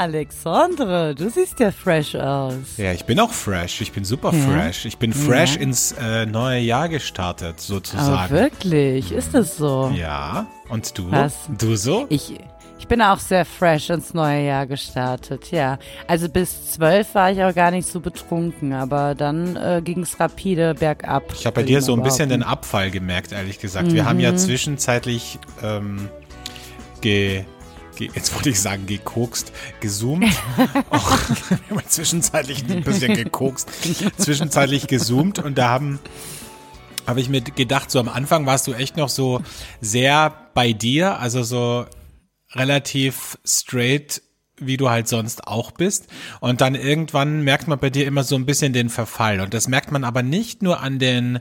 Alexandre, du siehst ja fresh aus. Ja, ich bin auch fresh. Ich bin super fresh. Ich bin fresh ins äh, neue Jahr gestartet, sozusagen. wirklich, ist das so? Ja. Und du? Was? Du so? Ich, ich bin auch sehr fresh ins neue Jahr gestartet, ja. Also bis zwölf war ich auch gar nicht so betrunken, aber dann äh, ging es rapide bergab. Ich habe bei dir so ein bisschen den. Abfall gemerkt, ehrlich gesagt. Wir haben Mhm. ja zwischenzeitlich ähm, ge, jetzt wollte ich sagen gekokst, gezoomt. Auch, zwischenzeitlich ein bisschen gekokst, zwischenzeitlich gezoomt und da haben habe ich mir gedacht, so am Anfang warst du echt noch so sehr bei dir, also so relativ straight, wie du halt sonst auch bist. Und dann irgendwann merkt man bei dir immer so ein bisschen den Verfall. Und das merkt man aber nicht nur an den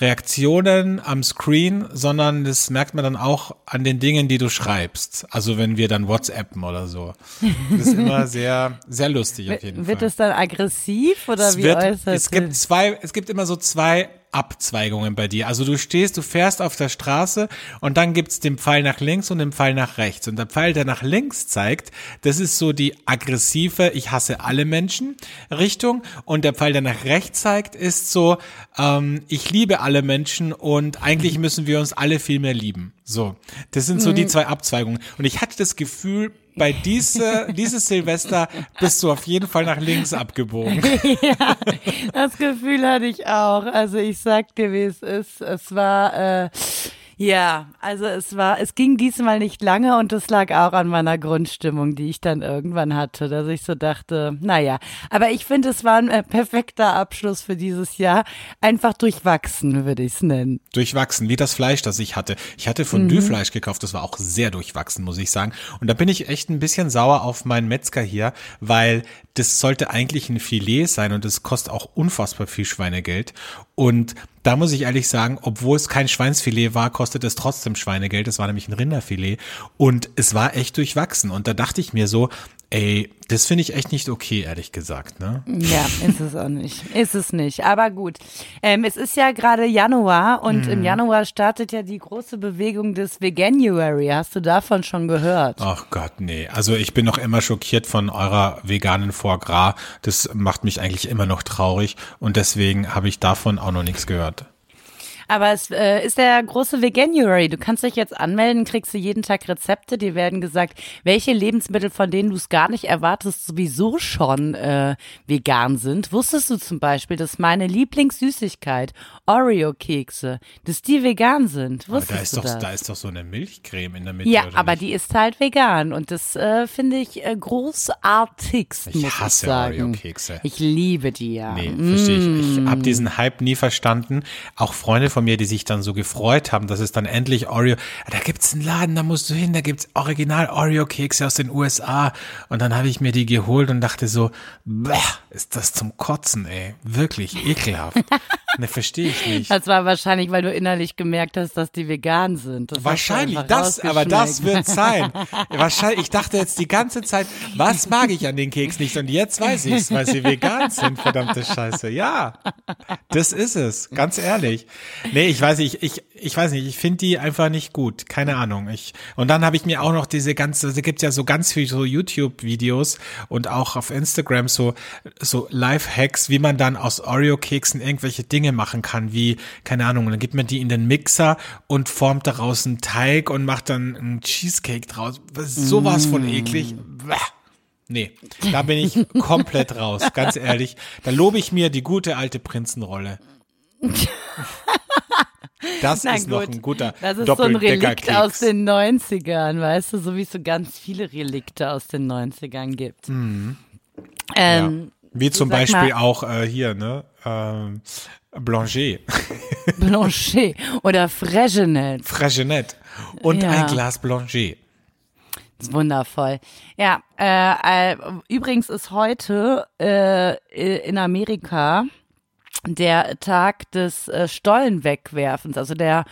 Reaktionen am Screen, sondern das merkt man dann auch an den Dingen, die du schreibst. Also wenn wir dann WhatsAppen oder so. Das ist immer sehr, sehr lustig auf jeden Wird Fall. es dann aggressiv oder Es wie wird, äußert es gibt zwei, es gibt immer so zwei Abzweigungen bei dir. Also du stehst, du fährst auf der Straße und dann gibt's den Pfeil nach links und den Pfeil nach rechts. Und der Pfeil, der nach links zeigt, das ist so die aggressive, ich hasse alle Menschen Richtung. Und der Pfeil, der nach rechts zeigt, ist so, ähm, ich liebe alle Menschen und eigentlich müssen wir uns alle viel mehr lieben. So, das sind so die zwei Abzweigungen. Und ich hatte das Gefühl, bei diese, dieses Silvester bist du auf jeden Fall nach links abgebogen. Das Gefühl hatte ich auch. Also ich sag dir, wie es ist. Es war, äh, ja, also es war, es ging diesmal nicht lange und es lag auch an meiner Grundstimmung, die ich dann irgendwann hatte, dass ich so dachte, naja, aber ich finde, es war ein äh, perfekter Abschluss für dieses Jahr. Einfach durchwachsen, würde ich es nennen. durchwachsen, wie das Fleisch, das ich hatte. Ich hatte Fondue-Fleisch gekauft, das war auch sehr durchwachsen, muss ich sagen. Und da bin ich echt ein bisschen sauer auf meinen Metzger hier, weil das sollte eigentlich ein Filet sein und es kostet auch unfassbar viel Schweinegeld. Und da muss ich ehrlich sagen, obwohl es kein Schweinsfilet war, kostet es trotzdem Schweinegeld. Es war nämlich ein Rinderfilet und es war echt durchwachsen. Und da dachte ich mir so, ey, das finde ich echt nicht okay, ehrlich gesagt, ne? Ja, ist es auch nicht. Ist es nicht. Aber gut. Ähm, es ist ja gerade Januar und im Januar startet ja die große Bewegung des Veganuary. Hast du davon schon gehört? Ach Gott, nee. Also ich bin noch immer schockiert von eurer veganen Foie Gras. Das macht mich eigentlich immer noch traurig und deswegen habe ich davon auch noch nichts gehört. Aber es äh, ist der große Veganuary. Du kannst dich jetzt anmelden, kriegst du jeden Tag Rezepte. Die werden gesagt, welche Lebensmittel, von denen du es gar nicht erwartest, sowieso schon äh, vegan sind. Wusstest du zum Beispiel, dass meine Lieblingssüßigkeit Oreo-Kekse, dass die vegan sind? Aber Wusstest da ist du doch, das? da ist doch so eine Milchcreme in der Mitte. Ja, aber nicht? die ist halt vegan und das äh, finde ich äh, großartigst, Ich muss ich hasse sagen. Oreo-Kekse. Ich liebe die ja. Nee, verstehe ich. Ich Mm. habe diesen Hype nie verstanden. Auch Freunde von mir, die sich dann so gefreut haben, dass es dann endlich Oreo, da gibt's einen Laden, da musst du hin, da gibt's original Oreo-Kekse aus den USA. Und dann habe ich mir die geholt und dachte so, bäh, ist das zum Kotzen, ey. Wirklich ekelhaft. ne, verstehe ich nicht. Das war wahrscheinlich, weil du innerlich gemerkt hast, dass die vegan sind. Das Wahrscheinlich, das, aber das wird sein. Wahrscheinlich, ich dachte jetzt die ganze Zeit, was mag ich an den Keks nicht? Und jetzt weiß ich's, weil sie vegan sind, verdammte Scheiße. Ja, das ist es, ganz ehrlich. Nee, ich weiß nicht, ich, ich weiß nicht, ich finde die einfach nicht gut. Keine Ahnung. Ich, und dann habe ich mir auch noch diese ganze, da gibt's ja so ganz viele so YouTube-Videos und auch auf Instagram so, so Live-Hacks, wie man dann aus Oreo-Keksen irgendwelche Dinge machen kann, wie, keine Ahnung, dann gibt man die in den Mixer und formt daraus einen Teig und macht dann einen Cheesecake draus. Sowas von eklig. Bäh. Nee, da bin ich komplett raus, ganz ehrlich. Da lobe ich mir die gute alte Prinzenrolle. Das Na ist noch gut, ein guter Das ist so ein Relikt aus den 90ern, weißt du, so wie es so ganz viele Relikte aus den 90ern gibt. Mhm. Ähm, Wie zum Beispiel mal- auch äh, hier, ne? Ähm, Blanchet, Blanchet oder Fregenet. Fregenet und Ja. ein Glas Blanchet. Das ist wundervoll. Ja, äh, äh, übrigens ist heute äh, in Amerika der Tag des äh, Stollenwegwerfens, also der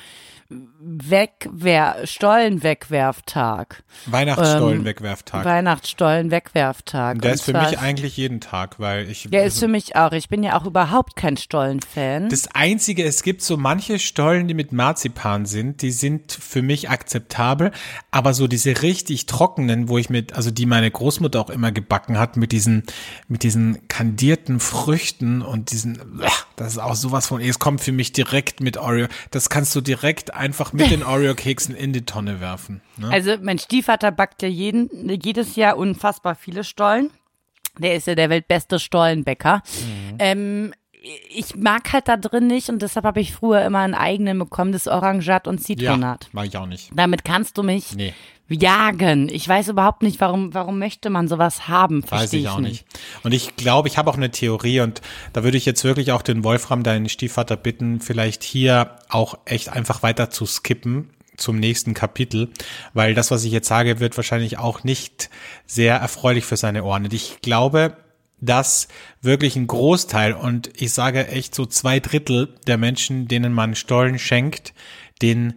Wegwer Stollenwegwerftag. Weihnachtsstollenwegwerftag. Weihnachtsstollenwegwerftag. der Und ist für mich eigentlich jeden Tag, weil ich. Der ist für mich auch. Ich bin ja auch überhaupt kein Stollenfan. Das Einzige, es gibt so manche Stollen, die mit Marzipan sind, die sind für mich akzeptabel, aber so diese richtig trockenen, wo ich mit, also die meine Großmutter auch immer gebacken hat, mit diesen, mit diesen kandierten Früchten und diesen, das ist auch sowas von, es kommt für mich direkt mit Oreo, das kannst du direkt einfach mit den Oreo-Keksen in die Tonne werfen. Ne? Also mein Stiefvater backt ja jeden, jedes Jahr unfassbar viele Stollen. Der ist ja der weltbeste Stollenbäcker. Mhm. Ähm, ich mag halt da drin nicht und deshalb habe ich früher immer einen eigenen bekommen, das Orangat und Zitronat. mag ich auch nicht. Damit kannst du mich Nee. Jagen. Ich weiß überhaupt nicht, warum, warum möchte man sowas haben. Weiß Verstehe ich auch nicht. Und ich glaube, ich habe auch eine Theorie und da würde ich jetzt wirklich auch den Wolfram, deinen Stiefvater, bitten, vielleicht hier auch echt einfach weiter zu skippen zum nächsten Kapitel, weil das, was ich jetzt sage, wird wahrscheinlich auch nicht sehr erfreulich für seine Ohren. Und ich glaube, dass wirklich ein Großteil und ich sage echt so zwei Drittel der Menschen, denen man Stollen schenkt, den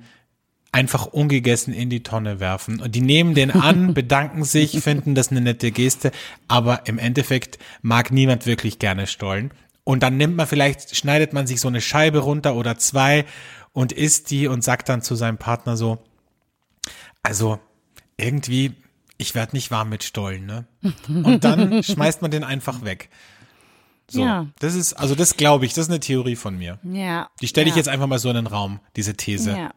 einfach ungegessen in die Tonne werfen. Und die nehmen den an, bedanken sich, finden das eine nette Geste, aber im Endeffekt mag niemand wirklich gerne Stollen. Und dann nimmt man vielleicht, schneidet man sich so eine Scheibe runter oder zwei und isst die und sagt dann zu seinem Partner so, also irgendwie, ich werde nicht warm mit Stollen, ne? Und dann schmeißt man den einfach weg. So, Ja. das ist, also das glaube ich, das ist eine Theorie von mir. Ja. Die stelle ich ja. jetzt einfach mal so in den Raum, diese These. Ja.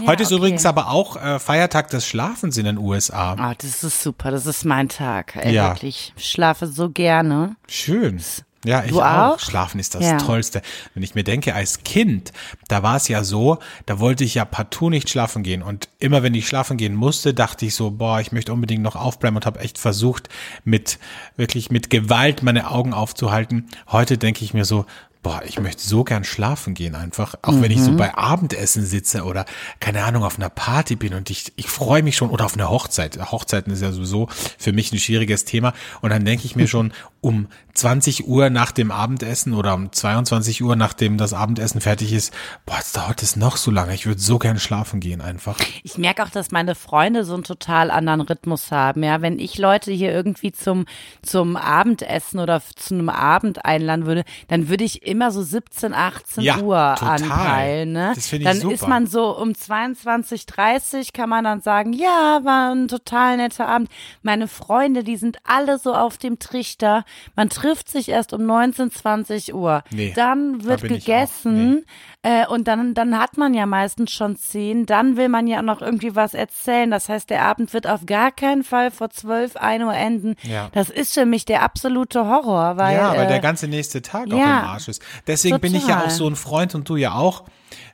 Ja, Heute ist okay. übrigens aber auch äh, Feiertag des Schlafens in den USA. Ah, das ist super. Das ist mein Tag. Ey, Ja. Wirklich. Ich schlafe so gerne. Schön. Ja, ich auch. auch? Schlafen ist das Ja. Tollste. Wenn ich mir denke, als Kind, da war es ja so, da wollte ich ja partout nicht schlafen gehen. Und immer wenn ich schlafen gehen musste, dachte ich so, boah, ich möchte unbedingt noch aufbleiben und habe echt versucht, mit wirklich mit Gewalt meine Augen aufzuhalten. Heute denke ich mir so, boah, ich möchte so gern schlafen gehen einfach. Auch wenn ich Mhm. so bei Abendessen sitze oder, keine Ahnung, auf einer Party bin und ich, ich freue mich schon oder auf einer Hochzeit. Hochzeiten ist ja sowieso für mich ein schwieriges Thema. Und dann denke ich mir schon, um 20 Uhr nach dem Abendessen oder um 22 Uhr, nachdem das Abendessen fertig ist, boah, jetzt dauert es noch so lange. Ich würde so gern schlafen gehen einfach. Ich merke auch, dass meine Freunde so einen total anderen Rhythmus haben. Ja, wenn ich Leute hier irgendwie zum, zum Abendessen oder zu einem Abend einladen würde, dann würde ich immer so 17, 18 Ja, Uhr total. anpeilen. Ne? Das finde ich dann super. ist man so um 22, 30 kann man dann sagen, ja, war ein total netter Abend. Meine Freunde, die sind alle so auf dem Trichter. Man trifft sich erst um 19, 20 Uhr. Nee, dann wird da auch. gegessen. Äh, und dann, dann hat man ja meistens schon zehn. Dann will man ja auch noch irgendwie was erzählen. Das heißt, der Abend wird auf gar keinen Fall vor zwölf, ein Uhr enden. Ja. Das ist für mich der absolute Horror, weil. ja, weil äh, der ganze nächste Tag auch ja, im Arsch ist. Deswegen bin ich ja total. auch so ein Freund und du ja auch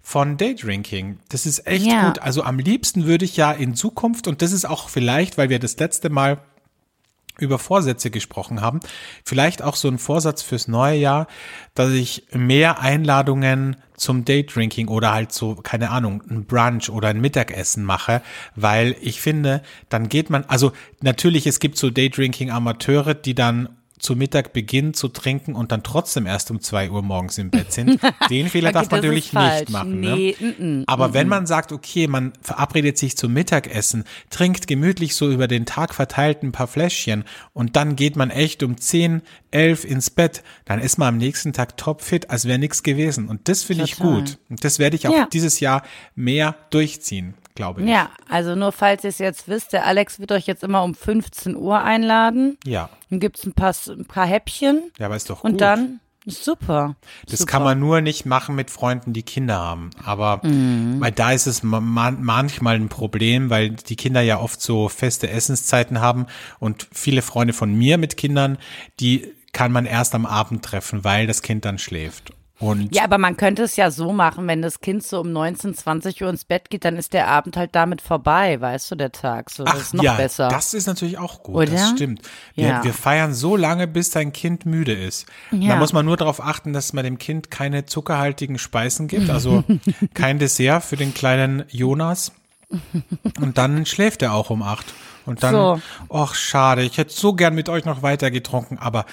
von Daydrinking. Das ist echt Ja. gut. Also am liebsten würde ich ja in Zukunft, und das ist auch vielleicht, weil wir das letzte Mal über Vorsätze gesprochen haben, vielleicht auch so ein Vorsatz fürs neue Jahr, dass ich mehr Einladungen zum Daydrinking oder halt so, keine Ahnung, ein Brunch oder ein Mittagessen mache, weil ich finde, dann geht man, also natürlich, es gibt so Daydrinking-Amateure, die dann zu Mittag beginnen zu trinken und dann trotzdem erst um zwei Uhr morgens im Bett sind. Den Fehler Okay, darf man natürlich nicht machen. Nee, ne? mm, mm, Aber wenn man sagt, okay, man verabredet sich zum Mittagessen, trinkt gemütlich so über den Tag verteilt ein paar Fläschchen und dann geht man echt um 10, 11 ins Bett, dann ist man am nächsten Tag topfit, als wäre nichts gewesen. Und das finde ich gut. Und das werde ich auch Ja. dieses Jahr mehr durchziehen, glaube ich. Ja, also nur falls ihr es jetzt wisst, der Alex wird euch jetzt immer um 15 Uhr einladen. Ja. Dann gibt's ein paar, ein paar Häppchen. Ja, aber ist doch gut. Und dann, super. Das super. kann man nur nicht machen mit Freunden, die Kinder haben. Aber Mhm. weil da ist es ma- man, manchmal ein Problem, weil die Kinder ja oft so feste Essenszeiten haben und viele Freunde von mir mit Kindern, die kann man erst am Abend treffen, weil das Kind dann schläft. Und Ja, aber man könnte es ja so machen, wenn das Kind so um 19, 20 Uhr ins Bett geht, dann ist der Abend halt damit vorbei, weißt du, der Tag. So, das ist noch ja, besser. das ist natürlich auch gut. Oder? Das stimmt. Wir, Ja. wir feiern so lange, bis dein Kind müde ist. Ja. Da muss man nur darauf achten, dass man dem Kind keine zuckerhaltigen Speisen gibt, also kein Dessert für den kleinen Jonas. Und dann schläft er auch um acht. Und dann, So. ach schade, ich hätte so gern mit euch noch weiter getrunken, aber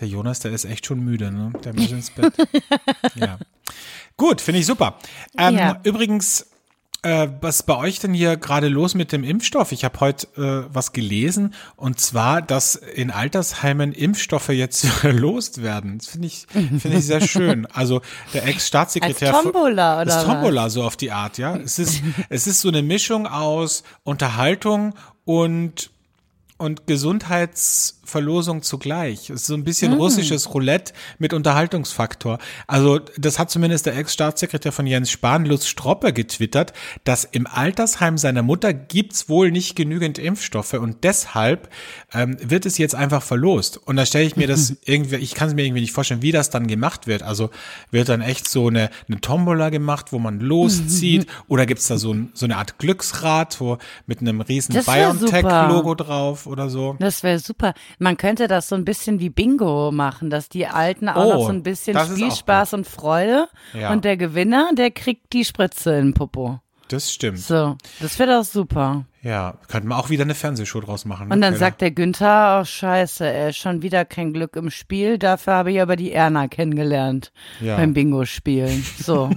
der Jonas, der ist echt schon müde, ne? Der muss ins Bett. ja. Gut, finde ich super. Ähm, Ja. Übrigens, äh, was ist bei euch denn hier gerade los mit dem Impfstoff? Ich habe heute äh, was gelesen und zwar, dass in Altersheimen Impfstoffe jetzt verlost werden. Das finde ich, finde ich sehr schön. Also der Ex-Staatssekretär. Als Tombola, oder Das was? Tombola, so auf die Art, ja. Es ist, es ist so eine Mischung aus Unterhaltung und und Gesundheitsverlosung zugleich. Es ist so ein bisschen Mhm. russisches Roulette mit Unterhaltungsfaktor. Also das hat zumindest der Ex-Staatssekretär von Jens Spahn, Lutz Stroppe, getwittert, dass im Altersheim seiner Mutter gibt's wohl nicht genügend Impfstoffe und deshalb ähm, wird es jetzt einfach verlost. Und da stelle ich mir das irgendwie, ich kann es mir irgendwie nicht vorstellen, wie das dann gemacht wird. Also wird dann echt so eine, eine Tombola gemacht, wo man loszieht oder gibt's da so, ein, so eine Art Glücksrad, wo mit einem riesen BioNTech-Logo drauf oder so. Das wäre super. Man könnte das so ein bisschen wie Bingo machen, dass die Alten auch noch Oh, so ein bisschen Spielspaß und Freude Ja. und der Gewinner, der kriegt die Spritze in Popo. Das stimmt. So, das wäre doch super. Ja, könnte man auch wieder eine Fernsehshow draus machen. ne, Und dann Keller? sagt der Günther, oh scheiße, ey, schon wieder kein Glück im Spiel, dafür habe ich aber die Erna kennengelernt Ja. beim Bingo-Spielen. So,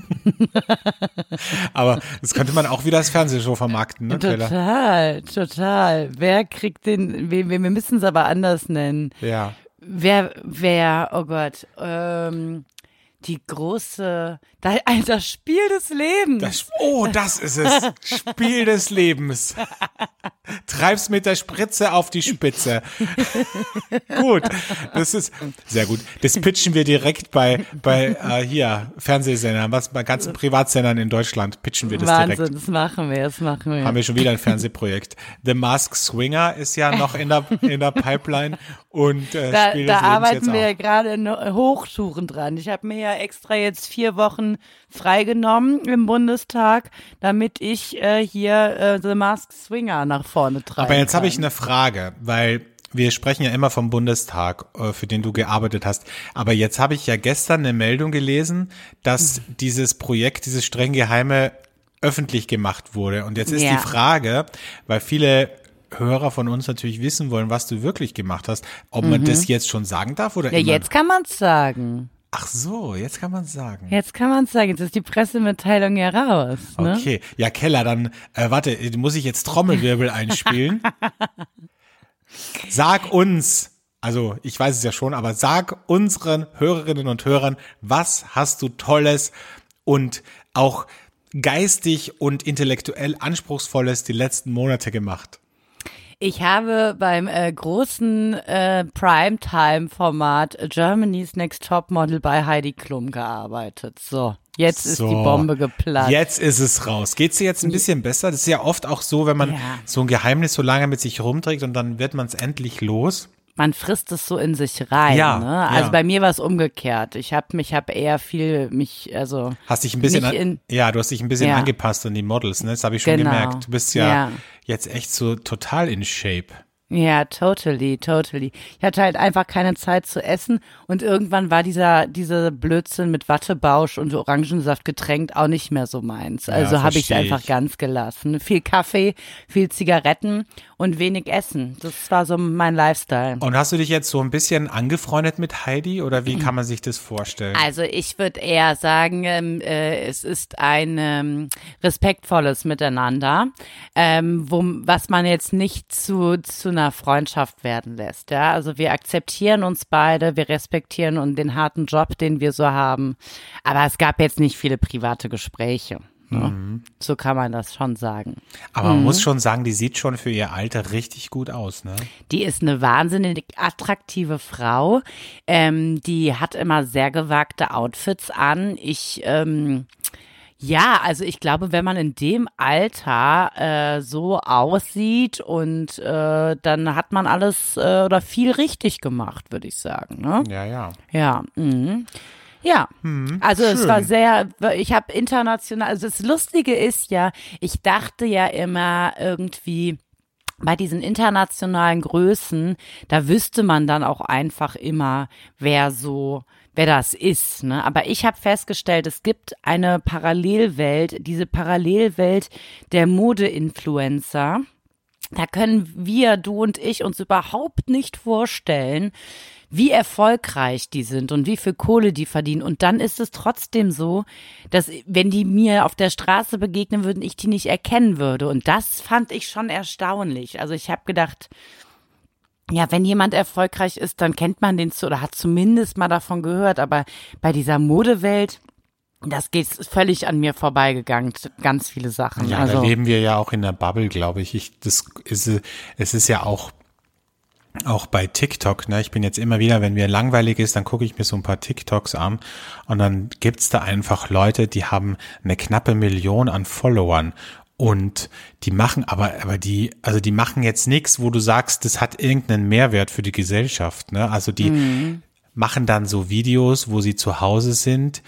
Aber das könnte man auch wieder als Fernsehshow vermarkten, ne, Keller? total, total. Wer kriegt den, wir, wir müssen es aber anders nennen. Ja. Wer, wer, oh Gott, ähm, die große, das Spiel des Lebens. Das, oh, das ist es. Spiel des Lebens. Treib's mit der Spritze auf die Spitze. gut. Das ist sehr gut. Das pitchen wir direkt bei, bei äh, hier, Fernsehsendern, was bei ganzen Privatsendern in Deutschland pitchen wir das Wahnsinn, direkt. das machen wir, das machen wir. Haben wir schon wieder ein Fernsehprojekt. The Mask Swinger ist ja noch in der, in der Pipeline und äh, da, Spiel da des Lebens arbeiten jetzt wir auch. gerade in Hochtouren dran. Ich habe mir ja extra jetzt vier Wochen freigenommen im Bundestag, damit ich äh, hier äh, The Masked Swinger nach vorne treibe. Aber jetzt habe ich eine Frage, weil wir sprechen ja immer vom Bundestag, äh, für den du gearbeitet hast. Aber jetzt habe ich ja gestern eine Meldung gelesen, dass dieses Projekt, dieses streng geheime, öffentlich gemacht wurde. Und jetzt ist Ja. die Frage, weil viele Hörer von uns natürlich wissen wollen, was du wirklich gemacht hast, ob man das jetzt schon sagen darf oder Mhm. Ja, immer- jetzt kann man es sagen. Ach so, jetzt kann man sagen. Jetzt kann man es sagen. Jetzt ist die Pressemitteilung ja raus. Ne? Okay, ja Keller, dann äh, warte, muss ich jetzt Trommelwirbel einspielen? Sag uns, also ich weiß es ja schon, aber sag unseren Hörerinnen und Hörern, was hast du Tolles und auch geistig und intellektuell anspruchsvolles die letzten Monate gemacht? Ich habe beim äh, großen äh, Primetime-Format Germany's Next Top Model bei Heidi Klum gearbeitet. So, jetzt ist So, die Bombe geplatzt. Jetzt ist es raus. Geht's dir jetzt ein bisschen besser? Das ist ja oft auch so, wenn man Ja. so ein Geheimnis so lange mit sich rumträgt und dann wird man es endlich los. Man frisst es so in sich rein. Ja, ne? Also ja. bei mir war es umgekehrt. Ich habe mich, habe eher viel mich, also Hast dich ein bisschen, an, in- ja, du hast dich ein bisschen Ja. angepasst an die Models, ne? Das habe ich schon Genau. gemerkt. Du bist ja, Ja. jetzt echt so total in Shape. Ja, totally, totally. Ich hatte halt einfach keine Zeit zu essen und irgendwann war dieser dieser Blödsinn mit Wattebausch und Orangensaft getränkt auch nicht mehr so meins. Also habe ich es einfach ganz gelassen. Viel Kaffee, viel Zigaretten und wenig Essen. Das war so mein Lifestyle. Und hast du dich jetzt so ein bisschen angefreundet mit Heidi oder wie kann man sich das vorstellen? Also ich würde eher sagen, ähm, äh, es ist ein ähm, respektvolles Miteinander, ähm, wo, was man jetzt nicht zu, zu einer Freundschaft werden lässt. Ja? Also wir akzeptieren uns beide, wir respektieren und den harten Job, den wir so haben. Aber es gab jetzt nicht viele private Gespräche. Ne? So kann man das schon sagen. Aber Mhm. man muss schon sagen, die sieht schon für ihr Alter richtig gut aus, ne? Die ist eine wahnsinnig attraktive Frau. Ähm, die hat immer sehr gewagte Outfits an. Ich, ähm, ja, also ich glaube, wenn man in dem Alter äh, so aussieht und äh, dann hat man alles äh, oder viel richtig gemacht, würde ich sagen. Ne? Ja, ja. Ja. Mhm. Ja, also es war sehr, ich habe international, also das Lustige ist ja, ich dachte ja immer irgendwie, bei diesen internationalen Größen, da wüsste man dann auch einfach immer, wer so, wer das ist. Ne? Aber ich habe festgestellt, es gibt eine Parallelwelt, diese Parallelwelt der Mode-Influencer. Da können wir, du und ich, uns überhaupt nicht vorstellen, wie erfolgreich die sind und wie viel Kohle die verdienen. Und dann ist es trotzdem so, dass wenn die mir auf der Straße begegnen würden, ich die nicht erkennen würde. Und das fand ich schon erstaunlich. Also ich habe gedacht, ja, wenn jemand erfolgreich ist, dann kennt man den zu oder hat zumindest mal davon gehört. Aber bei dieser Modewelt, das geht völlig an mir vorbeigegangen, ganz viele Sachen. Ja, also, da leben wir ja auch in der Bubble, glaube ich. ich das ist, es ist ja auch auch bei TikTok, ne, ich bin jetzt immer wieder, wenn mir langweilig ist, dann gucke ich mir so ein paar TikToks an und dann gibt's da einfach Leute, die haben eine knappe Million an Followern und die machen aber, aber die, also die machen jetzt nichts, wo du sagst, das hat irgendeinen Mehrwert für die Gesellschaft, ne? Also die mhm. machen dann so Videos, wo sie zu Hause sind,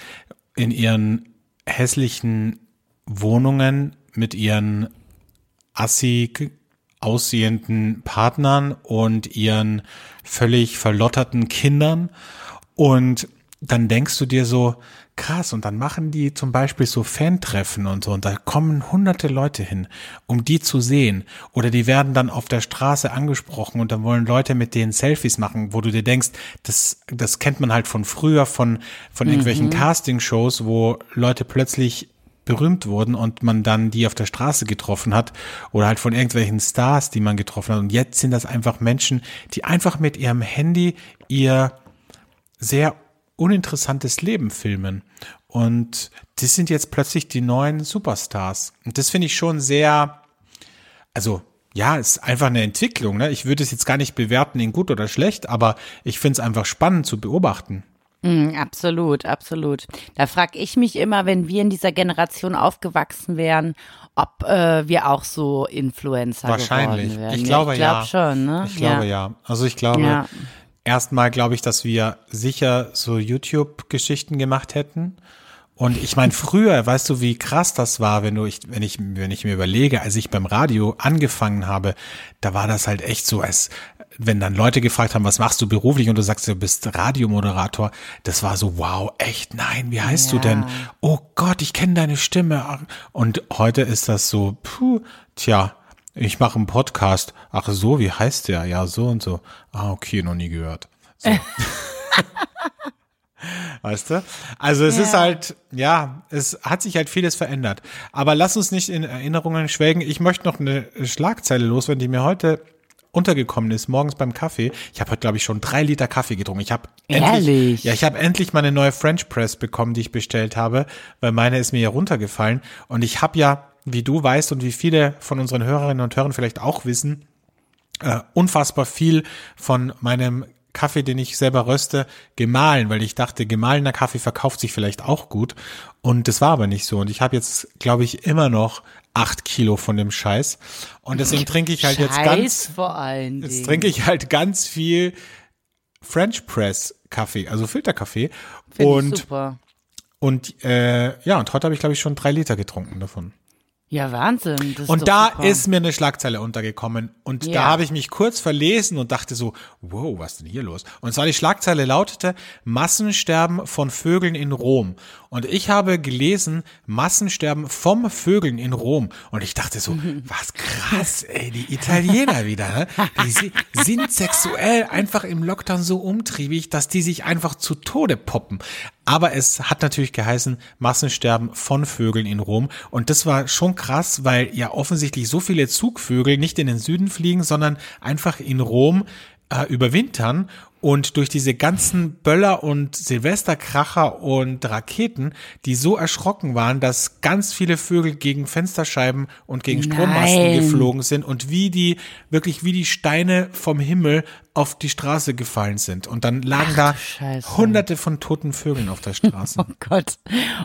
in ihren hässlichen Wohnungen mit ihren assig aussehenden Partnern und ihren völlig verlotterten Kindern. Und dann denkst du dir so, krass, und dann machen die zum Beispiel so Fantreffen und so, und da kommen hunderte Leute hin, um die zu sehen. Oder die werden dann auf der Straße angesprochen und dann wollen Leute mit denen Selfies machen, wo du dir denkst, das, das kennt man halt von früher, von, von irgendwelchen mhm. Castingshows, wo Leute plötzlich berühmt wurden und man dann die auf der Straße getroffen hat oder halt von irgendwelchen Stars, die man getroffen hat. Und jetzt sind das einfach Menschen, die einfach mit ihrem Handy ihr sehr uninteressantes Leben filmen. Und das sind jetzt plötzlich die neuen Superstars. Und das finde ich schon sehr, also ja, ist einfach eine Entwicklung. Ne? Ich würde es jetzt gar nicht bewerten in gut oder schlecht, aber ich finde es einfach spannend zu beobachten. Mm, absolut, absolut. Da frage ich mich immer, wenn wir in dieser Generation aufgewachsen wären, ob äh, wir auch so Influencer Wahrscheinlich. geworden wären. Ich glaube ja. Ich glaube ja. schon, ne? Ich glaube ja. ja. Also ich glaube, ja. erstmal glaube ich, dass wir sicher so YouTube-Geschichten gemacht hätten. Und ich meine, früher, weißt du, wie krass das war, wenn du, ich, wenn ich, wenn ich mir überlege, als ich beim Radio angefangen habe, da war das halt echt so, als, wenn dann Leute gefragt haben, was machst du beruflich und du sagst, du bist Radiomoderator, das war so, wow, echt, nein, wie heißt ja. du denn? Oh Gott, ich kenne deine Stimme. Und heute ist das so, puh, tja, ich mache einen Podcast. Ach so, wie heißt der? Ja, so und so. Ah, okay, noch nie gehört. So. Weißt du? Also es ja. ist halt, ja, es hat sich halt vieles verändert. Aber lass uns nicht in Erinnerungen schwelgen. Ich möchte noch eine Schlagzeile loswerden, die mir heute untergekommen ist, morgens beim Kaffee. Ich habe heute, glaube ich, schon drei Liter Kaffee getrunken. Ich habe endlich, ja, ich habe endlich meine neue French Press bekommen, die ich bestellt habe, weil meine ist mir ja runtergefallen. Und ich habe ja, wie du weißt und wie viele von unseren Hörerinnen und Hörern vielleicht auch wissen, äh, unfassbar viel von meinem Kaffee, den ich selber röste, gemahlen, weil ich dachte, gemahlener Kaffee verkauft sich vielleicht auch gut. Und das war aber nicht so. Und ich habe jetzt, glaube ich, immer noch acht Kilo von dem Scheiß. Und deswegen trinke ich halt Scheiß jetzt ganz. vor allen Jetzt trinke ich halt ganz viel French Press Kaffee, also Filterkaffee. Find und super. und äh, ja, und heute habe ich glaube ich schon drei Liter getrunken davon. Ja, Wahnsinn. Das und ist da super. ist mir eine Schlagzeile untergekommen und Ja. da habe ich mich kurz verlesen und dachte so, wow, was ist denn hier los? Und zwar die Schlagzeile lautete Massensterben von Vögeln in Rom. Und ich habe gelesen Massensterben vom Vögeln in Rom. Und ich dachte so, was krass, ey, die Italiener wieder, ne? Die si- sind sexuell einfach im Lockdown so umtriebig, dass die sich einfach zu Tode poppen. Aber es hat natürlich geheißen, Massensterben von Vögeln in Rom. Und das war schon krass, weil ja offensichtlich so viele Zugvögel nicht in den Süden fliegen, sondern einfach in Rom äh, überwintern. Und durch diese ganzen Böller und Silvesterkracher und Raketen, die so erschrocken waren, dass ganz viele Vögel gegen Fensterscheiben und gegen Strommasten Nein. geflogen sind und wie die, wirklich wie die Steine vom Himmel auf die Straße gefallen sind. Und dann lagen da Scheiße. hunderte von toten Vögeln auf der Straße. Oh Gott,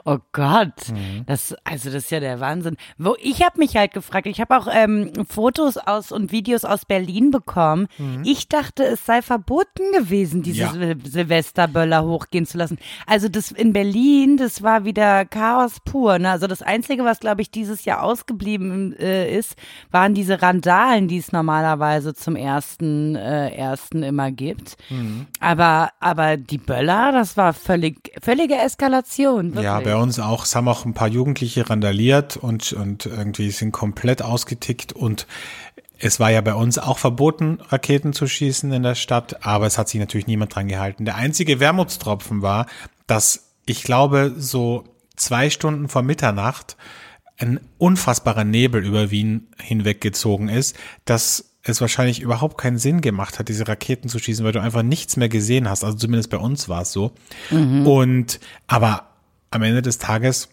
oh Gott, Mhm. das also das ist ja der Wahnsinn. Wo ich habe mich halt gefragt, ich habe auch ähm, Fotos aus und Videos aus Berlin bekommen. Ich dachte, es sei verboten gewesen, diese Mhm. Ja. Sil Silvesterböller hochgehen zu lassen. Also das in Berlin, das war wieder Chaos pur. Ne? Also das Einzige, was glaube ich dieses Jahr ausgeblieben äh, ist, waren diese Randalen, die es normalerweise zum ersten äh, ersten immer gibt. Mhm. Aber aber die Böller, das war völlig völlige Eskalation. Wirklich. Ja, bei uns auch. Es haben auch ein paar Jugendliche randaliert und, und irgendwie sind komplett ausgetickt und es war ja bei uns auch verboten, Raketen zu schießen in der Stadt, aber es hat sich natürlich niemand dran gehalten. Der einzige Wermutstropfen war, dass ich glaube, so zwei Stunden vor Mitternacht ein unfassbarer Nebel über Wien hinweggezogen ist, dass es wahrscheinlich überhaupt keinen Sinn gemacht hat, diese Raketen zu schießen, weil du einfach nichts mehr gesehen hast. Also zumindest bei uns war es so. Mhm. Und aber am Ende des Tages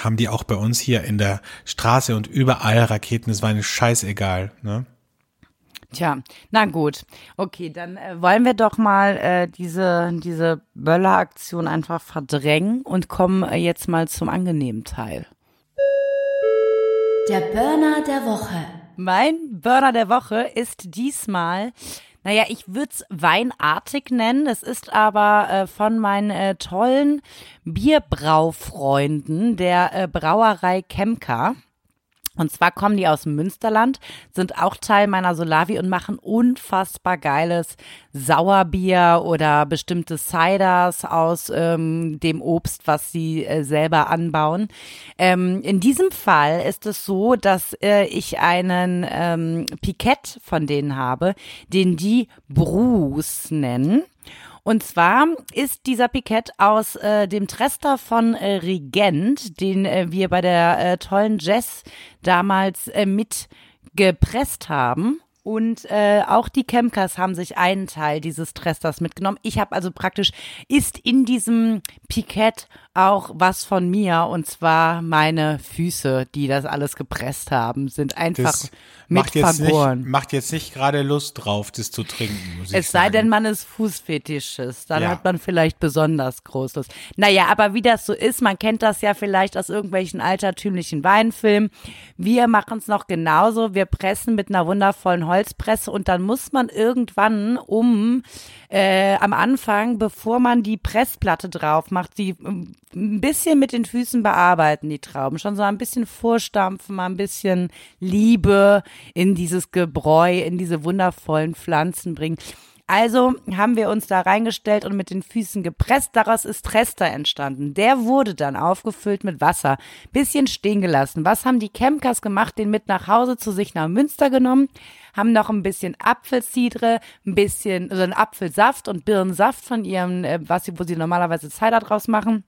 haben die auch bei uns hier in der Straße und überall Raketen. Es war eine scheißegal. Ne? Tja, na gut. Okay, dann äh, wollen wir doch mal äh, diese, diese Böller-Aktion einfach verdrängen und kommen äh, jetzt mal zum angenehmen Teil. Der Burner der Woche. Mein Burner der Woche ist diesmal naja, ich würde es weinartig nennen. Es ist aber äh, von meinen äh, tollen Bierbraufreunden der äh, Brauerei Kemka. Und zwar kommen die aus dem Münsterland, sind auch Teil meiner Solavi und machen unfassbar geiles Sauerbier oder bestimmte Ciders aus ähm, dem Obst, was sie äh, selber anbauen. Ähm, in diesem Fall ist es so, dass äh, ich einen ähm, Pikett von denen habe, den die Bruce nennen. Und zwar ist dieser Pikett aus äh, dem Trester von äh, Regent, den äh, wir bei der äh, tollen Jazz damals äh, mitgepresst haben. Und äh, auch die Chemkers haben sich einen Teil dieses Tresters mitgenommen. Ich habe also praktisch, ist in diesem Pikett auch was von mir und zwar meine Füße, die das alles gepresst haben, sind einfach das mit macht jetzt vergoren. Nicht, macht jetzt nicht gerade Lust drauf, das zu trinken. Muss es sei sagen. denn, man ist Fußfetischist, dann Ja. hat man vielleicht besonders groß Lust. Naja, aber wie das so ist, man kennt das ja vielleicht aus irgendwelchen altertümlichen Weinfilmen. Wir machen es noch genauso. Wir pressen mit einer wundervollen Holzpresse und dann muss man irgendwann um äh, am Anfang, bevor man die Pressplatte drauf macht, die ähm, ein bisschen mit den Füßen bearbeiten, die Trauben. Schon so ein bisschen vorstampfen, mal ein bisschen Liebe in dieses Gebräu, in diese wundervollen Pflanzen bringen. Also haben wir uns da reingestellt und mit den Füßen gepresst. Daraus ist Trester entstanden. Der wurde dann aufgefüllt mit Wasser, bisschen stehen gelassen. Was haben die Chemkers gemacht? Den mit nach Hause zu sich nach Münster genommen, haben noch ein bisschen Apfelcidre, ein bisschen, also einen Apfelsaft und Birnensaft von ihrem, äh, was sie, wo sie normalerweise Cider draus machen,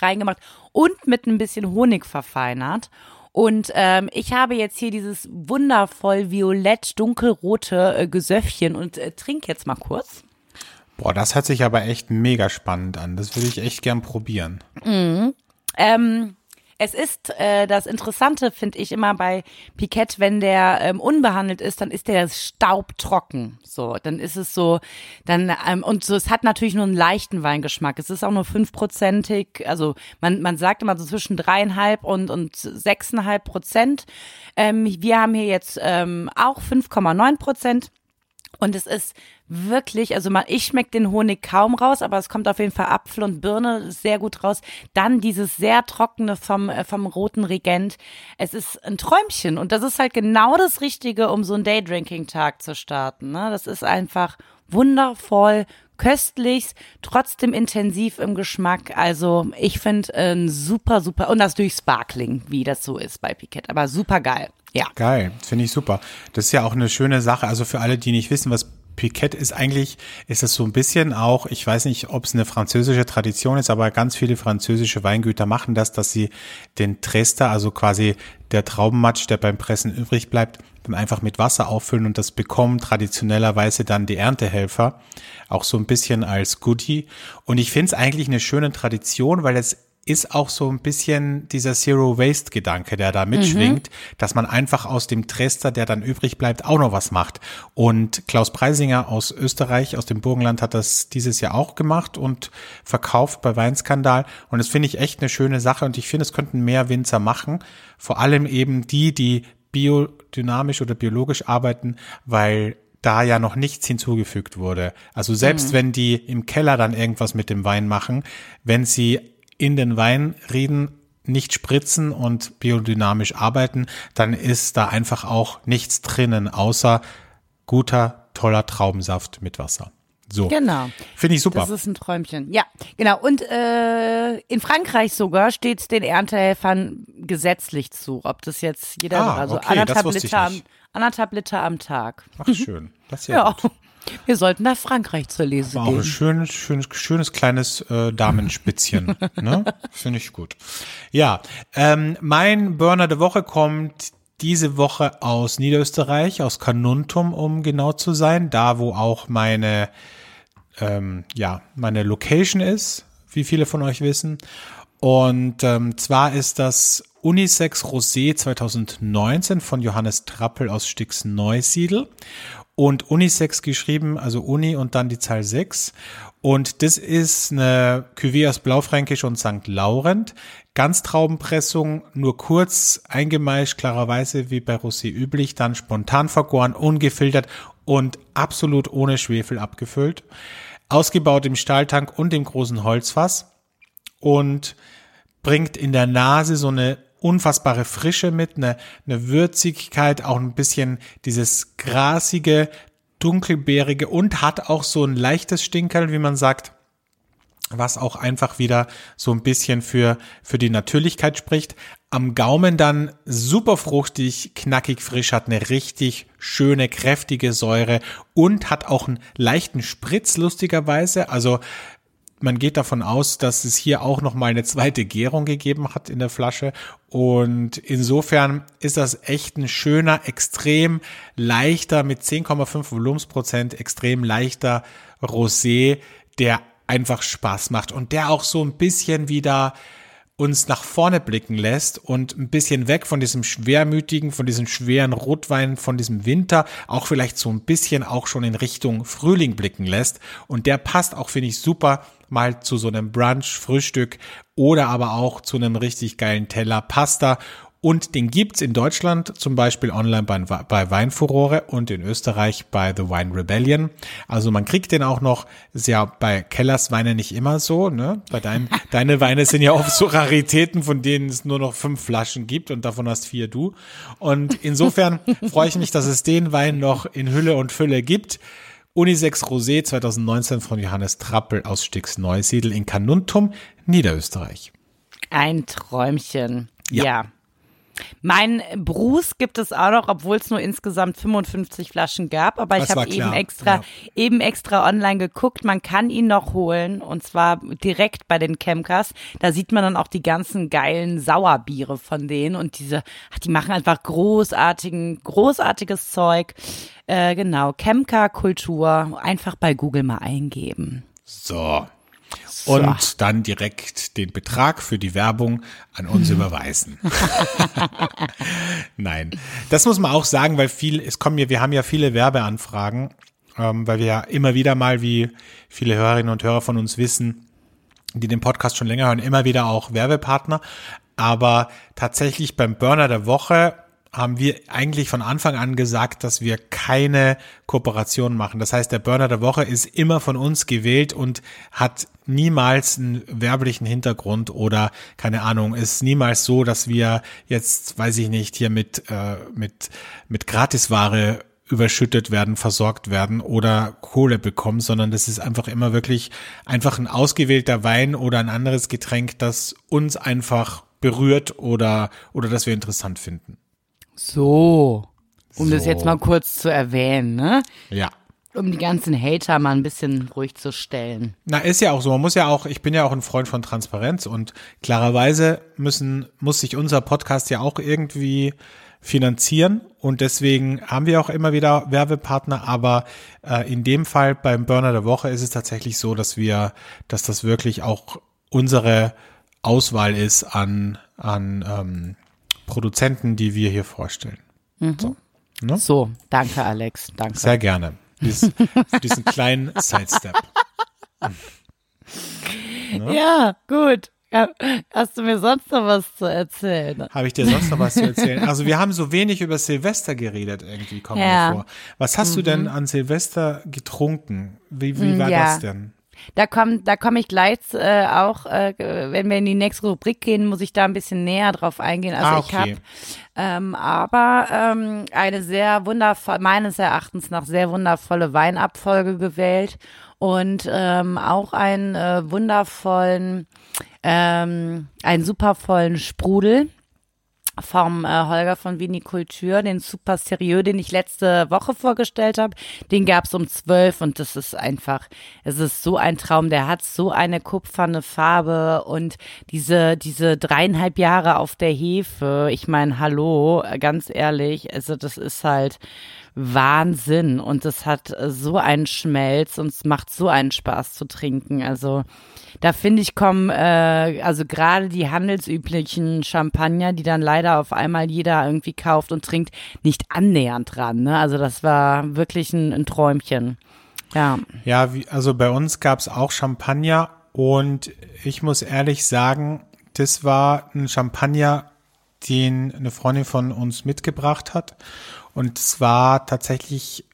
reingemacht und mit ein bisschen Honig verfeinert. Und ähm, ich habe jetzt hier dieses wundervoll violett dunkelrote äh, Gesöffchen und äh, trinke jetzt mal kurz. Boah, das hört sich aber echt mega spannend an. Das würde ich echt gern probieren. Ähm, es ist äh, das Interessante, finde ich immer bei Pikett, wenn der ähm, unbehandelt ist, dann ist der staubtrocken. So, dann ist es so, dann ähm, und so, es hat natürlich nur einen leichten Weingeschmack. Es ist auch nur fünfprozentig, also man man sagt immer so zwischen dreieinhalb und und sechseinhalb Prozent. Ähm, wir haben hier jetzt ähm, auch 5,9 Prozent. Und es ist wirklich, also man, ich schmecke den Honig kaum raus, aber es kommt auf jeden Fall Apfel und Birne sehr gut raus. Dann dieses sehr trockene vom, äh, vom roten Regent. Es ist ein Träumchen und das ist halt genau das Richtige, um so einen Daydrinking-Tag zu starten. Ne? Das ist einfach wundervoll, köstlich, trotzdem intensiv im Geschmack. Also ich finde ein super, super, und das durch Sparkling, wie das so ist bei Piquet, aber super geil. Ja. Geil, finde ich super. Das ist ja auch eine schöne Sache. Also für alle, die nicht wissen, was Piquet ist eigentlich, ist es so ein bisschen auch, ich weiß nicht, ob es eine französische Tradition ist, aber ganz viele französische Weingüter machen das, dass sie den Trester, also quasi der Traubenmatsch, der beim Pressen übrig bleibt, dann einfach mit Wasser auffüllen und das bekommen traditionellerweise dann die Erntehelfer, auch so ein bisschen als Goodie. Und ich finde es eigentlich eine schöne Tradition, weil es ist auch so ein bisschen dieser Zero Waste Gedanke, der da mitschwingt, dass man einfach aus dem Trester, der dann übrig bleibt, auch noch was macht. Und Klaus Preisinger aus Österreich, aus dem Burgenland, hat das dieses Jahr auch gemacht und verkauft bei Weinskandal. Und das finde ich echt eine schöne Sache und ich finde, es könnten mehr Winzer machen. Vor allem eben die, die biodynamisch oder biologisch arbeiten, weil da ja noch nichts hinzugefügt wurde. Also selbst wenn die im Keller dann irgendwas mit dem Wein machen, wenn sie in den Weinreben nicht spritzen und biodynamisch arbeiten, dann ist da einfach auch nichts drinnen, außer guter, toller Traubensaft mit Wasser. So. Genau. Finde ich super. Das ist ein Träumchen. Ja, genau. Und äh, in Frankreich sogar steht es den Erntehelfern gesetzlich zu. Ob das jetzt jeder, Ah, also okay, anderthalb, Liter am, anderthalb Liter am Tag. Ach, schön. Das ist ja, Ja, gut. Wir sollten nach Frankreich zur Lese War auch ein gehen. schönes, schönes, schönes kleines äh, Damenspitzchen. ne? Finde ich gut. Ja, ähm, mein Burner der Woche kommt diese Woche aus Niederösterreich, aus Kanuntum, um genau zu sein, da wo auch meine, ähm, ja, meine Location ist, wie viele von euch wissen. Und ähm, zwar ist das Unisex Rosé 2019 von Johannes Trappel aus Stix Neusiedl und Unisex geschrieben, also Uni und dann die Zahl 6. Und das ist eine Cuvée aus Blaufränkisch und St. Laurent. Ganztraubenpressung, nur kurz eingemeischt, klarerweise wie bei Rosé üblich, dann spontan vergoren, ungefiltert und absolut ohne Schwefel abgefüllt. Ausgebaut im Stahltank und im großen Holzfass und bringt in der Nase so eine unfassbare Frische mit, eine, eine Würzigkeit, auch ein bisschen dieses grasige, dunkelbeerige und hat auch so ein leichtes Stinkerl, wie man sagt, was auch einfach wieder so ein bisschen für, für die Natürlichkeit spricht. Am Gaumen dann super fruchtig, knackig frisch, hat eine richtig schöne, kräftige Säure und hat auch einen leichten Spritz, lustigerweise. Also man geht davon aus, dass es hier auch noch mal eine zweite Gärung gegeben hat in der Flasche. Und insofern ist das echt ein schöner, extrem leichter mit 10,5 Volumensprozent, extrem leichter Rosé, der einfach Spaß macht und der auch so ein bisschen wieder uns nach vorne blicken lässt und ein bisschen weg von diesem schwermütigen, von diesem schweren Rotwein, von diesem Winter, auch vielleicht so ein bisschen auch schon in Richtung Frühling blicken lässt. Und der passt auch, finde ich, super mal zu so einem Brunch, Frühstück oder aber auch zu einem richtig geilen Teller Pasta. Und den gibt's in Deutschland zum Beispiel online bei, bei Weinfurore und in Österreich bei The Wine Rebellion. Also man kriegt den auch noch, ist ja bei Kellers Weine nicht immer so, ne? Bei deinen, deine Weine sind ja oft so Raritäten, von denen es nur noch fünf Flaschen gibt und davon hast vier du. Und insofern freue ich mich, dass es den Wein noch in Hülle und Fülle gibt. Unisex Rosé 2019 von Johannes Trappel aus Stix Neusiedl in Kanuntum, Niederösterreich. Ein Träumchen. Ja. ja. Mein Bruce gibt es auch noch, obwohl es nur insgesamt 55 Flaschen gab. Aber Das ich habe eben extra, ja. eben extra online geguckt. Man kann ihn noch holen und zwar direkt bei den Chemkas. Da sieht man dann auch die ganzen geilen Sauerbiere von denen und diese, ach, die machen einfach großartigen, großartiges Zeug. Äh, genau, Chemka Kultur. Einfach bei Google mal eingeben. So. Und dann direkt den Betrag für die Werbung an uns überweisen. Nein, das muss man auch sagen, weil viel, es kommen ja, wir haben ja viele Werbeanfragen, ähm, weil wir ja immer wieder mal, wie viele Hörerinnen und Hörer von uns wissen, die den Podcast schon länger hören, immer wieder auch Werbepartner. Aber tatsächlich beim Burner der Woche haben wir eigentlich von Anfang an gesagt, dass wir keine Kooperation machen. Das heißt, der Burner der Woche ist immer von uns gewählt und hat niemals einen werblichen Hintergrund oder keine Ahnung, ist niemals so, dass wir jetzt, weiß ich nicht, hier mit, äh, mit, mit Gratisware überschüttet werden, versorgt werden oder Kohle bekommen, sondern das ist einfach immer wirklich einfach ein ausgewählter Wein oder ein anderes Getränk, das uns einfach berührt oder, oder das wir interessant finden. So. Um das So. jetzt mal kurz zu erwähnen, ne? Ja. Um die ganzen Hater mal ein bisschen ruhig zu stellen. Na, ist ja auch so. Man muss ja auch, ich bin ja auch ein Freund von Transparenz und klarerweise müssen, muss sich unser Podcast ja auch irgendwie finanzieren und deswegen haben wir auch immer wieder Werbepartner, aber äh, in dem Fall beim Burner der Woche ist es tatsächlich so, dass wir, dass das wirklich auch unsere Auswahl ist an, an ähm, Produzenten, die wir hier vorstellen. So, ne? So, danke Alex, danke. Sehr gerne. Dies, diesen kleinen Sidestep. Ja, gut. Hast du mir sonst noch was zu erzählen? Habe ich dir sonst noch was zu erzählen? Also wir haben so wenig über Silvester geredet, irgendwie kommt Ja. mir vor. Was hast du denn an Silvester getrunken? Wie, wie war Ja. das denn? Da komme da komm ich gleich äh, auch, äh, wenn wir in die nächste Rubrik gehen, muss ich da ein bisschen näher drauf eingehen. Also Ah, ich okay. habe ähm, aber ähm, eine sehr wundervolle, meines Erachtens nach sehr wundervolle Weinabfolge gewählt. und ähm, auch einen äh, wundervollen, ähm, einen supervollen Sprudel vom äh, Holger von Vinikultur, den Super Serieux, den ich letzte Woche vorgestellt habe. Den gab's um zwölf und das ist einfach, es ist so ein Traum. Der hat so eine kupferne Farbe und diese, diese dreieinhalb Jahre auf der Hefe. Ich meine, hallo, ganz ehrlich, also das ist halt, Wahnsinn und es hat so einen Schmelz und es macht so einen Spaß zu trinken. Also da finde ich kommen, äh, also gerade die handelsüblichen Champagner, die dann leider auf einmal jeder irgendwie kauft und trinkt, nicht annähernd dran. Ne? Also das war wirklich ein, ein Träumchen. Ja. Ja, wie, also bei uns gab es auch Champagner und ich muss ehrlich sagen, das war ein Champagner, den eine Freundin von uns mitgebracht hat. Und es war tatsächlich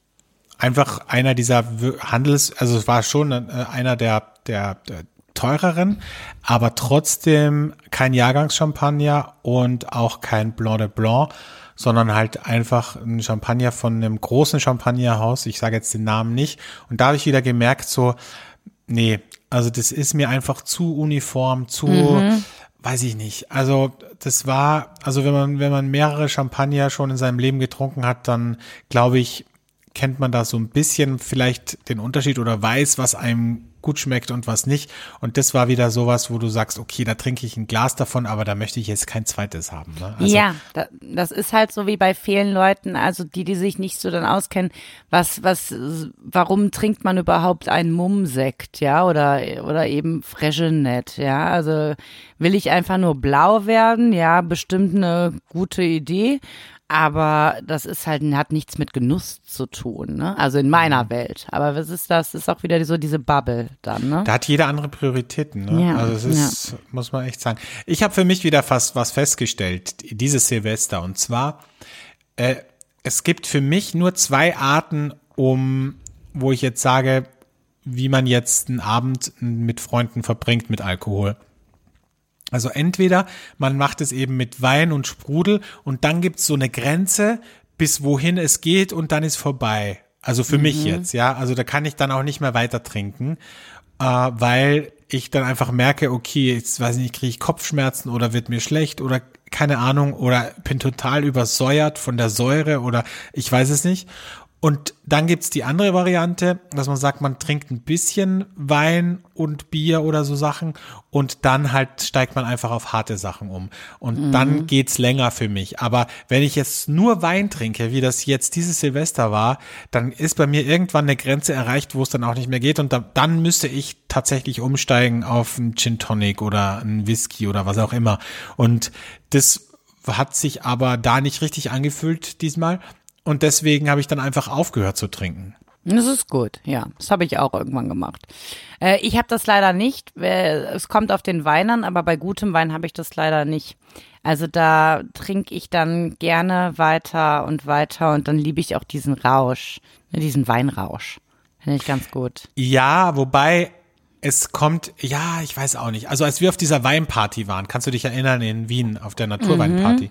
einfach einer dieser Handels, also es war schon äh, einer der, der, der teureren, aber trotzdem kein Jahrgangschampagner und auch kein Blanc de Blanc, sondern halt einfach ein Champagner von einem großen Champagnerhaus. Ich sage jetzt den Namen nicht. Und da habe ich wieder gemerkt, so, nee, also das ist mir einfach zu uniform, zu, mhm weiß ich nicht. Also das war, also wenn man, wenn man mehrere Champagner schon in seinem Leben getrunken hat, dann glaube ich, kennt man da so ein bisschen vielleicht den Unterschied oder weiß, was einem gut schmeckt und was nicht. Und das war wieder sowas, wo du sagst, okay, da trinke ich ein Glas davon, aber da möchte ich jetzt kein zweites haben. Ne? Also, ja, das ist halt so wie bei vielen Leuten, also die, die sich nicht so dann auskennen, was, was, warum trinkt man überhaupt einen Mummsekt, ja, oder, oder eben Fregenet, ja, also will ich einfach nur blau werden, ja, bestimmt eine gute Idee, aber das ist halt, hat nichts mit Genuss zu tun, ne? Also in meiner mhm. Welt. Aber was ist das? Ist auch wieder so diese Bubble dann, ne? Da hat jeder andere Prioritäten, ne? Ja, also es ist, ja. muss man echt sagen. Ich habe für mich wieder fast was festgestellt, dieses Silvester. Und zwar, äh, es gibt für mich nur zwei Arten, um, wo ich jetzt sage, wie man jetzt einen Abend mit Freunden verbringt mit Alkohol. Also entweder man macht es eben mit Wein und Sprudel und dann gibt's so eine Grenze, bis wohin es geht und dann ist vorbei. Also für mhm. mich jetzt, ja. Also da kann ich dann auch nicht mehr weiter trinken, äh, weil ich dann einfach merke, okay, jetzt weiß ich nicht, kriege ich Kopfschmerzen oder wird mir schlecht oder keine Ahnung oder bin total übersäuert von der Säure oder ich weiß es nicht. Und dann gibt's die andere Variante, dass man sagt, man trinkt ein bisschen Wein und Bier oder so Sachen und dann halt steigt man einfach auf harte Sachen um. Und mhm. dann geht's länger für mich. Aber wenn ich jetzt nur Wein trinke, wie das jetzt dieses Silvester war, dann ist bei mir irgendwann eine Grenze erreicht, wo es dann auch nicht mehr geht. Und dann, dann müsste ich tatsächlich umsteigen auf einen Gin Tonic oder einen Whisky oder was auch immer. Und das hat sich aber da nicht richtig angefühlt diesmal. Und deswegen habe ich dann einfach aufgehört zu trinken. Das ist gut, ja. Das habe ich auch irgendwann gemacht. Äh, ich habe das leider nicht. Es kommt auf den Wein an, aber bei gutem Wein habe ich das leider nicht. Also da trinke ich dann gerne weiter und weiter und dann liebe ich auch diesen Rausch, diesen Weinrausch. Finde ich ganz gut. Ja, wobei es kommt, ja, ich weiß auch nicht. Also als wir auf dieser Weinparty waren, kannst du dich erinnern in Wien auf der Naturweinparty, mhm.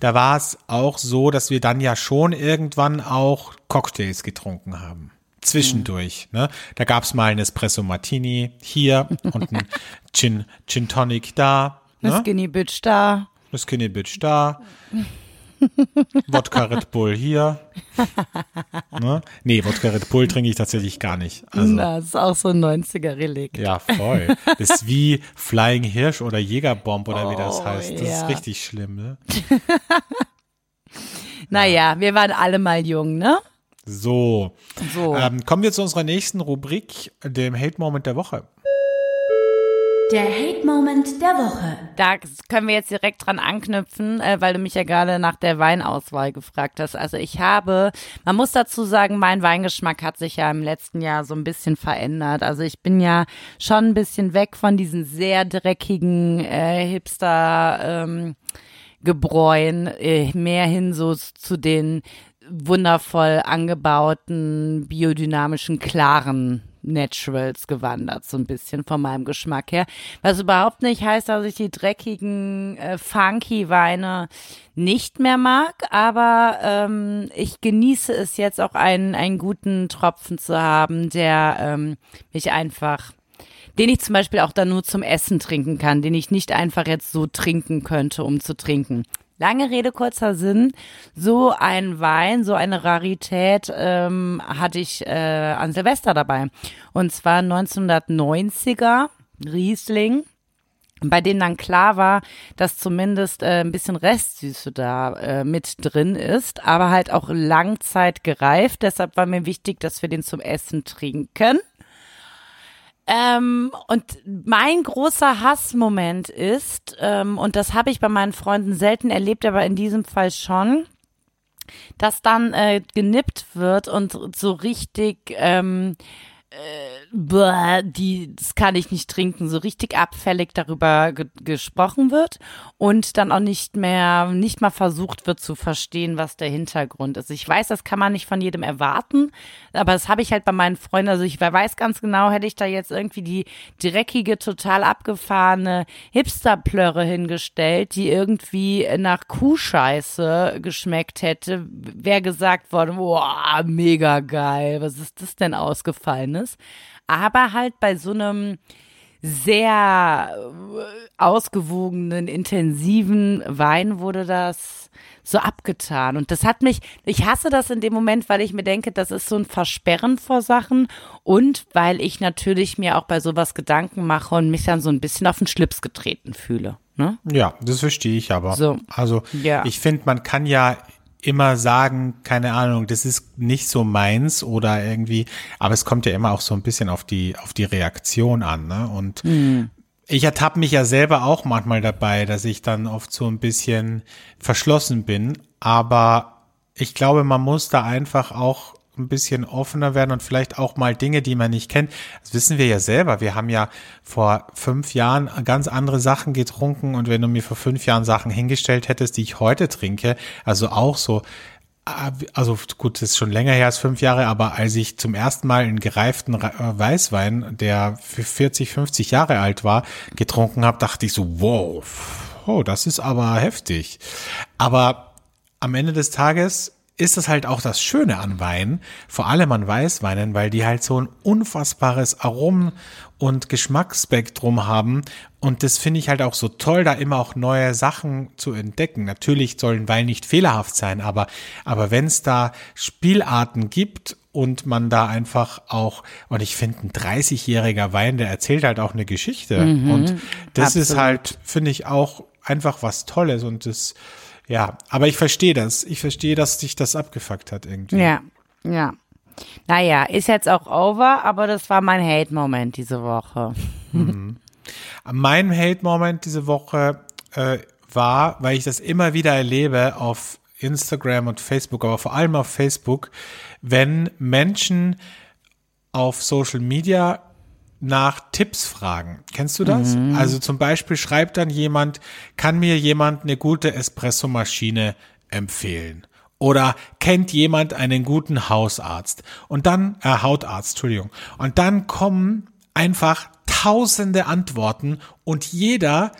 da war es auch so, dass wir dann ja schon irgendwann auch Cocktails getrunken haben. Zwischendurch. Mhm. Ne? Da gab's mal ein Espresso Martini hier und ein Gin, Gin Tonic da. Ne? Eine Skinny Bitch da. Eine Skinny Bitch da. Wodka Red Bull hier. ne? Nee, Wodka Red Bull trinke ich tatsächlich gar nicht. Also, das ist auch so ein 90er-Relikt. Ja, voll. Das ist wie Flying Hirsch oder Jägerbomb oder oh, wie das oh, heißt. Das ja. ist richtig schlimm, ne? naja, wir waren alle mal jung, ne? So. so. Ähm, kommen wir zu unserer nächsten Rubrik, dem Hate Moment der Woche. Der Hate Moment der Woche. Da können wir jetzt direkt dran anknüpfen, äh, weil du mich ja gerade nach der Weinauswahl gefragt hast. Also ich habe, man muss dazu sagen, mein Weingeschmack hat sich ja im letzten Jahr so ein bisschen verändert. Also ich bin ja schon ein bisschen weg von diesen sehr dreckigen äh, Hipster ähm, Gebräuen, äh, mehr hin so zu den wundervoll angebauten, biodynamischen, klaren Naturals gewandert, so ein bisschen von meinem Geschmack her. Was überhaupt nicht heißt, dass ich die dreckigen, äh, funky Weine nicht mehr mag, aber ähm, ich genieße es jetzt auch einen, einen guten Tropfen zu haben, der ähm, mich einfach den ich zum Beispiel auch dann nur zum Essen trinken kann, den ich nicht einfach jetzt so trinken könnte, um zu trinken. Lange Rede, kurzer Sinn. So ein Wein, so eine Rarität ähm, hatte ich äh, an Silvester dabei. Und zwar 1990er Riesling bei denen dann klar war, dass zumindest äh, ein bisschen Restsüße da äh, mit drin ist, aber halt auch Langzeit gereift. Deshalb war mir wichtig, dass wir den zum Essen trinken. Ähm, und mein großer Hassmoment ist, ähm, und das habe ich bei meinen Freunden selten erlebt, aber in diesem Fall schon, dass dann äh, genippt wird und so richtig ähm, äh, die, das kann ich nicht trinken, so richtig abfällig darüber ge gesprochen wird und dann auch nicht mehr, nicht mal versucht wird zu verstehen, was der Hintergrund ist. Ich weiß, das kann man nicht von jedem erwarten, aber das habe ich halt bei meinen Freunden, also ich weiß ganz genau, hätte ich da jetzt irgendwie die dreckige, total abgefahrene Hipsterplörre hingestellt, die irgendwie nach Kuhscheiße geschmeckt hätte, wäre gesagt worden, boah, mega geil, was ist das denn ausgefallenes? aber halt bei so einem sehr äh, ausgewogenen, intensiven Wein wurde das so abgetan. Und das hat mich, ich hasse das in dem Moment, weil ich mir denke, das ist so ein Versperren vor Sachen und weil ich natürlich mir auch bei sowas Gedanken mache und mich dann so ein bisschen auf den Schlips getreten fühle. Ne? Ja, das verstehe ich aber. So, also ja. ich finde, man kann ja immer sagen, keine Ahnung, das ist nicht so meins oder irgendwie, aber es kommt ja immer auch so ein bisschen auf die, auf die Reaktion an, ne? Und mhm. ich ertappe mich ja selber auch manchmal dabei, dass ich dann oft so ein bisschen verschlossen bin, aber ich glaube, man muss da einfach auch ein bisschen offener werden und vielleicht auch mal Dinge, die man nicht kennt. Das wissen wir ja selber. Wir haben ja vor fünf Jahren ganz andere Sachen getrunken und wenn du mir vor fünf Jahren Sachen hingestellt hättest, die ich heute trinke, also auch so also gut, das ist schon länger her als fünf Jahre, aber als ich zum ersten Mal einen gereiften äh, Weißwein, der für 40, 50 Jahre alt war, getrunken habe, dachte ich so, wow, oh, das ist aber heftig. Aber am Ende des Tages ist das halt auch das Schöne an Wein, vor allem an Weißweinen, weil die halt so ein unfassbares Aromen- und Geschmacksspektrum haben. Und das finde ich halt auch so toll, da immer auch neue Sachen zu entdecken. Natürlich sollen Wein nicht fehlerhaft sein, aber, aber wenn es da Spielarten gibt und man da einfach auch, und ich finde, ein 30-jähriger Wein, der erzählt halt auch eine Geschichte. Mhm, und das absolut. ist halt, finde ich, auch einfach was Tolles und das, ja, aber ich verstehe das. Ich verstehe, dass dich das abgefuckt hat irgendwie. Ja, ja. Naja, ist jetzt auch over, aber das war mein Hate-Moment diese Woche. Mhm. Mein Hate-Moment diese Woche äh, war, weil ich das immer wieder erlebe auf Instagram und Facebook, aber vor allem auf Facebook, wenn Menschen auf Social Media nach Tipps fragen. Kennst du das? Mhm. Also zum Beispiel schreibt dann jemand, kann mir jemand eine gute Espressomaschine empfehlen? Oder kennt jemand einen guten Hausarzt? Und dann, äh, Hautarzt, Entschuldigung. Und dann kommen einfach tausende Antworten und jeder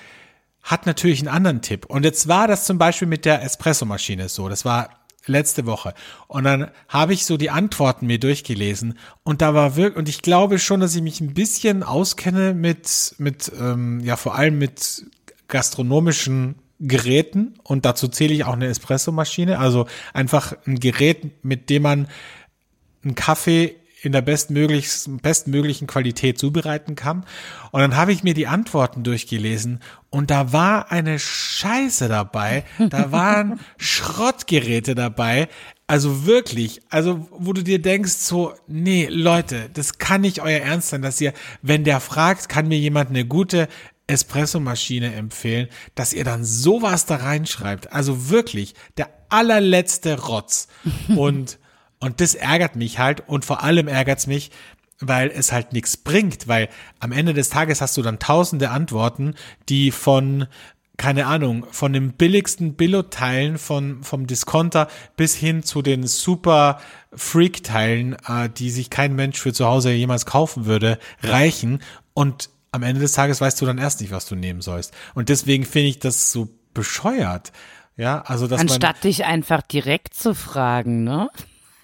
hat natürlich einen anderen Tipp. Und jetzt war das zum Beispiel mit der Espressomaschine so. Das war letzte Woche. Und dann habe ich so die Antworten mir durchgelesen. Und da war wirklich, und ich glaube schon, dass ich mich ein bisschen auskenne mit, mit, ähm, ja, vor allem mit gastronomischen Geräten. Und dazu zähle ich auch eine Espressomaschine, also einfach ein Gerät, mit dem man einen Kaffee in der bestmöglichen, bestmöglichen Qualität zubereiten kann. Und dann habe ich mir die Antworten durchgelesen und da war eine Scheiße dabei, da waren Schrottgeräte dabei. Also wirklich, also wo du dir denkst so, nee, Leute, das kann nicht euer Ernst sein, dass ihr, wenn der fragt, kann mir jemand eine gute Espressomaschine empfehlen, dass ihr dann sowas da reinschreibt. Also wirklich, der allerletzte Rotz. Und und das ärgert mich halt und vor allem ärgert's mich, weil es halt nichts bringt, weil am Ende des Tages hast du dann tausende Antworten, die von keine Ahnung, von den billigsten Billo-Teilen von, vom Discounter bis hin zu den super Freak-Teilen, äh, die sich kein Mensch für zu Hause jemals kaufen würde, reichen. Und am Ende des Tages weißt du dann erst nicht, was du nehmen sollst. Und deswegen finde ich das so bescheuert. Ja, also dass Anstatt man, dich einfach direkt zu fragen, ne?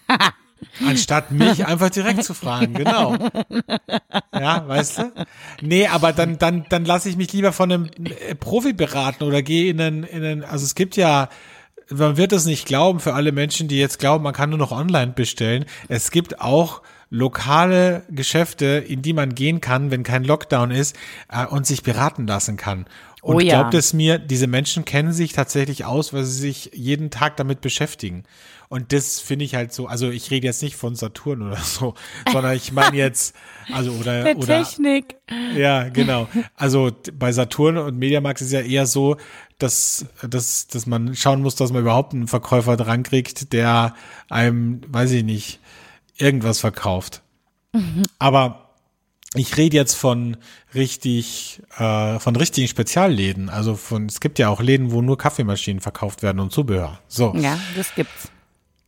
anstatt mich einfach direkt zu fragen, genau. Ja, weißt du? Nee, aber dann, dann, dann lasse ich mich lieber von einem äh, Profi beraten oder gehe in einen, in einen, also es gibt ja, man wird es nicht glauben für alle Menschen, die jetzt glauben, man kann nur noch online bestellen. Es gibt auch lokale Geschäfte, in die man gehen kann, wenn kein Lockdown ist äh, und sich beraten lassen kann. Und Oh ja. glaubt es mir, diese Menschen kennen sich tatsächlich aus, weil sie sich jeden Tag damit beschäftigen. Und das finde ich halt so, also ich rede jetzt nicht von Saturn oder so, sondern ich meine jetzt, also oder, Der oder Technik. ja, genau. Also bei Saturn und Mediamax ist ja eher so, dass, dass, dass man schauen muss, dass man überhaupt einen Verkäufer dran kriegt, der einem, weiß ich nicht, irgendwas verkauft. Aber ich rede jetzt von richtig, äh, von richtigen Spezialläden. Also von, es gibt ja auch Läden, wo nur Kaffeemaschinen verkauft werden und Zubehör. So. Ja, das gibt's.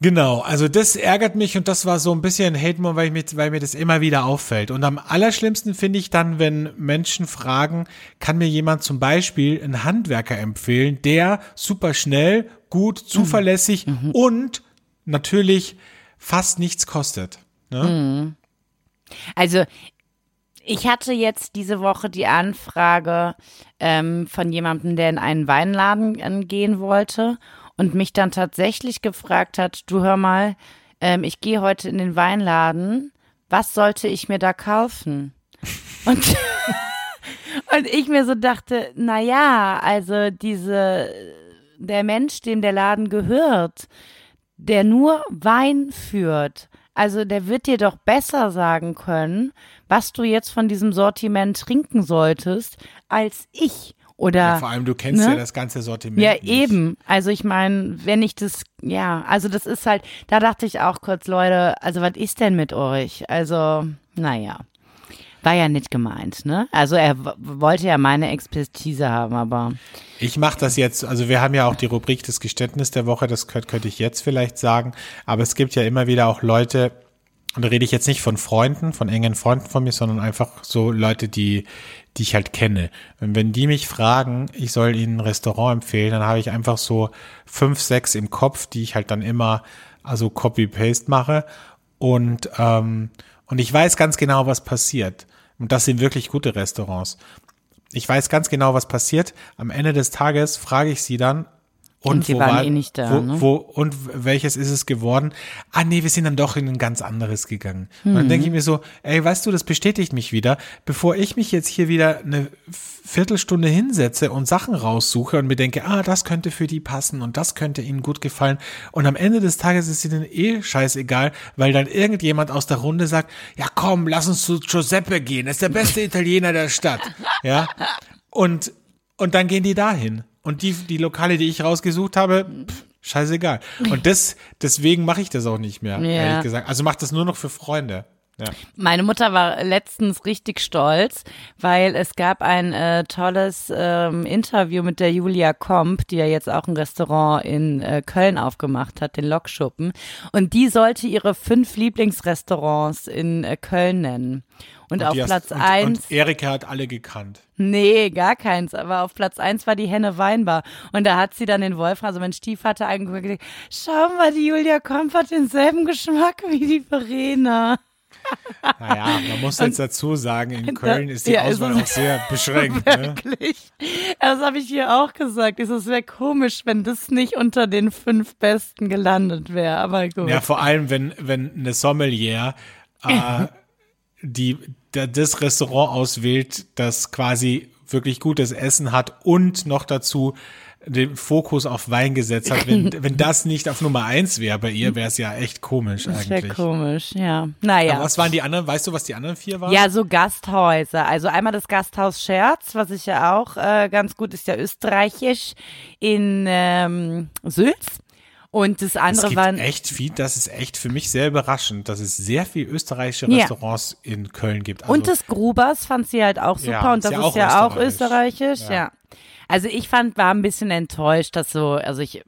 Genau, also das ärgert mich und das war so ein bisschen hate moment weil, ich mit, weil mir das immer wieder auffällt. Und am allerschlimmsten finde ich dann, wenn Menschen fragen, kann mir jemand zum Beispiel einen Handwerker empfehlen, der super schnell, gut, zuverlässig und natürlich fast nichts kostet. Ne? Also ich hatte jetzt diese Woche die Anfrage ähm, von jemandem, der in einen Weinladen äh, gehen wollte und mich dann tatsächlich gefragt hat, du hör mal, ähm, ich gehe heute in den Weinladen, was sollte ich mir da kaufen? Und, und ich mir so dachte, na ja, also diese, der Mensch, dem der Laden gehört, der nur Wein führt, also der wird dir doch besser sagen können, was du jetzt von diesem Sortiment trinken solltest, als ich. Oder Ja, vor allem, du kennst ne? ja das ganze Sortiment. ja, nicht. eben. Also ich meine, wenn ich das, ja, also das ist halt, da dachte ich auch kurz, Leute, also was ist denn mit euch? Also, naja. War ja nicht gemeint, ne? Also er wollte ja meine Expertise haben, aber Ich mache das jetzt, also wir haben ja auch die Rubrik des Geständnis der Woche, das könnte, könnte ich jetzt vielleicht sagen, aber es gibt ja immer wieder auch Leute, und da rede ich jetzt nicht von Freunden, von engen Freunden von mir, sondern einfach so Leute, die, die ich halt kenne. Und wenn die mich fragen, ich soll ihnen ein Restaurant empfehlen, dann habe ich einfach so fünf, sechs im Kopf, die ich halt dann immer, also Copy-Paste mache. Und, ähm, und ich weiß ganz genau, was passiert. Und das sind wirklich gute Restaurants. Ich weiß ganz genau, was passiert. Am Ende des Tages frage ich sie dann, und, Und die wo waren war, eh nicht da, wo, ne? wo, und welches ist es geworden? Ah, nee, wir sind dann doch in ein ganz anderes gegangen. Und dann Mhm. denke ich mir so, ey, weißt du, das bestätigt mich wieder. Bevor ich mich jetzt hier wieder eine Viertelstunde hinsetze und Sachen raussuche und mir denke, ah, das könnte für die passen und das könnte ihnen gut gefallen. Und am Ende des Tages ist ihnen eh scheißegal, weil dann irgendjemand aus der Runde sagt, ja komm, lass uns zu Giuseppe gehen, das ist der beste Italiener der Stadt. Ja. Und, und dann gehen die dahin. Und die, die Lokale, die ich rausgesucht habe, pff, scheißegal. Und das, deswegen mache ich das auch nicht mehr, Ja. ehrlich gesagt. Also mach das nur noch für Freunde. Ja. Meine Mutter war letztens richtig stolz, weil es gab ein äh, tolles ähm, Interview mit der Julia Komp, die ja jetzt auch ein Restaurant in äh, Köln aufgemacht hat, den Lokschuppen. Und die sollte ihre fünf Lieblingsrestaurants in äh, Köln nennen. Und, auf die hast- Platz und, eins, Und Erika hat alle gekannt. nee, gar keins, aber auf Platz eins war die Henne Weinbar. Und da hat sie dann den Wolfram, also mein Stiefvater, angeguckt und gesagt, schau mal, die Julia Komp hat denselben Geschmack wie die Verena. Naja, man muss jetzt dazu sagen, in Köln ist die Ja, Auswahl auch sehr beschränkt. Ne? Wirklich. Das habe ich hier auch gesagt. Es wäre komisch, wenn das nicht unter den fünf Besten gelandet wäre. Aber gut. Ja, vor allem, wenn, wenn eine Sommelier äh, die, der, das Restaurant auswählt, das quasi wirklich gutes Essen hat und noch dazu den Fokus auf Wein gesetzt hat. Wenn, wenn das nicht auf Nummer eins wäre bei ihr, wäre es ja echt komisch das wäre eigentlich. komisch, ja. Naja. Aber was waren die anderen? Weißt du, was die anderen vier waren? Ja, so Gasthäuser. Also einmal das Gasthaus Scherz, was ich ja auch äh, ganz gut ist, ja österreichisch in ähm, Sülz. Und das Es andere gibt waren echt viel, das ist echt für mich sehr überraschend, dass es sehr viel österreichische Ja. Restaurants in Köln gibt. Also, und das Grubers fand sie halt auch super Ja, und ist das ja ist ja auch österreichisch. österreichisch, ja. Also ich fand, war ein bisschen enttäuscht, dass so, also ich,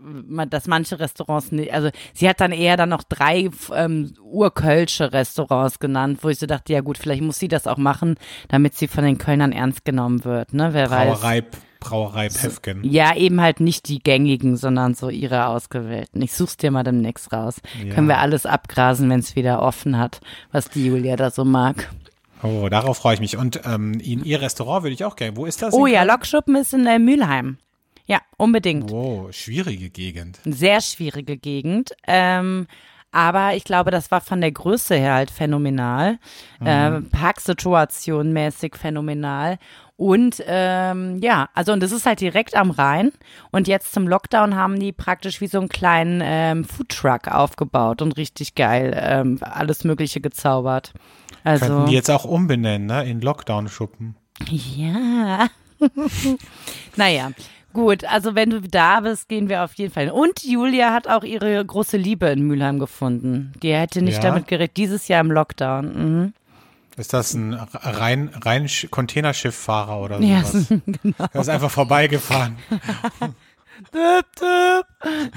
dass manche Restaurants, nicht, also sie hat dann eher dann noch drei ähm, urkölsche Restaurants genannt, wo ich so dachte, ja gut, vielleicht muss sie das auch machen, damit sie von den Kölnern ernst genommen wird, ne? Wer Brauerei, weiß. Brauerei Pefken. Ja, eben halt nicht die gängigen, sondern so ihre ausgewählten. Ich such's dir mal demnächst raus. Ja. Können wir alles abgrasen, wenn es wieder offen hat, was die Julia da so mag. Oh, darauf freue ich mich. Und ähm, in ihr Restaurant würde ich auch gerne. Wo ist das? Oh ja? Lokschuppen ist in äh, Mülheim. Ja, unbedingt. Oh, schwierige Gegend. Sehr schwierige Gegend. Ähm, aber ich glaube, das war von der Größe her halt phänomenal. Äh, Parksituation mäßig phänomenal. Und ähm, ja, also und das ist halt direkt am Rhein. Und jetzt zum Lockdown haben die praktisch wie so einen kleinen ähm, Foodtruck aufgebaut und richtig geil ähm, alles Mögliche gezaubert. Also Könnten die jetzt auch umbenennen, ne? In Lockdown-Schuppen. ja. naja, gut. Also wenn du da bist, gehen wir auf jeden Fall. hin. Und Julia hat auch ihre große Liebe in Mülheim gefunden. Die hätte nicht Ja? damit gerechnet. Dieses Jahr im Lockdown. Mhm. Ist das ein rein, rein Sch- Containerschifffahrer oder Ja, sowas? genau. Er ist einfach vorbeigefahren.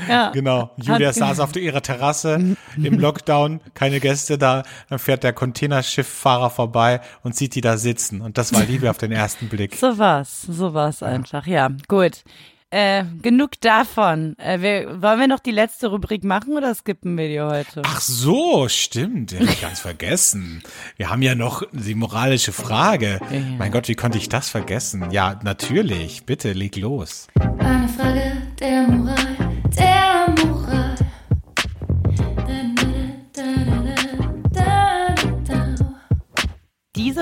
Ja. Genau. Julia Hat- saß auf ihrer Terrasse im Lockdown, keine Gäste da. Dann fährt der Containerschifffahrer vorbei und sieht die da sitzen. Und das war Liebe auf den ersten Blick. So was, so was einfach. Ja, gut. Äh, genug davon. Äh, wir, wollen wir noch die letzte Rubrik machen oder skippen wir die heute? Ach so, stimmt. Hab ich ganz vergessen. Wir haben ja noch die moralische Frage. Mein Gott, wie konnte ich das vergessen? Ja, natürlich. Bitte, leg los. Eine Frage der Moral, der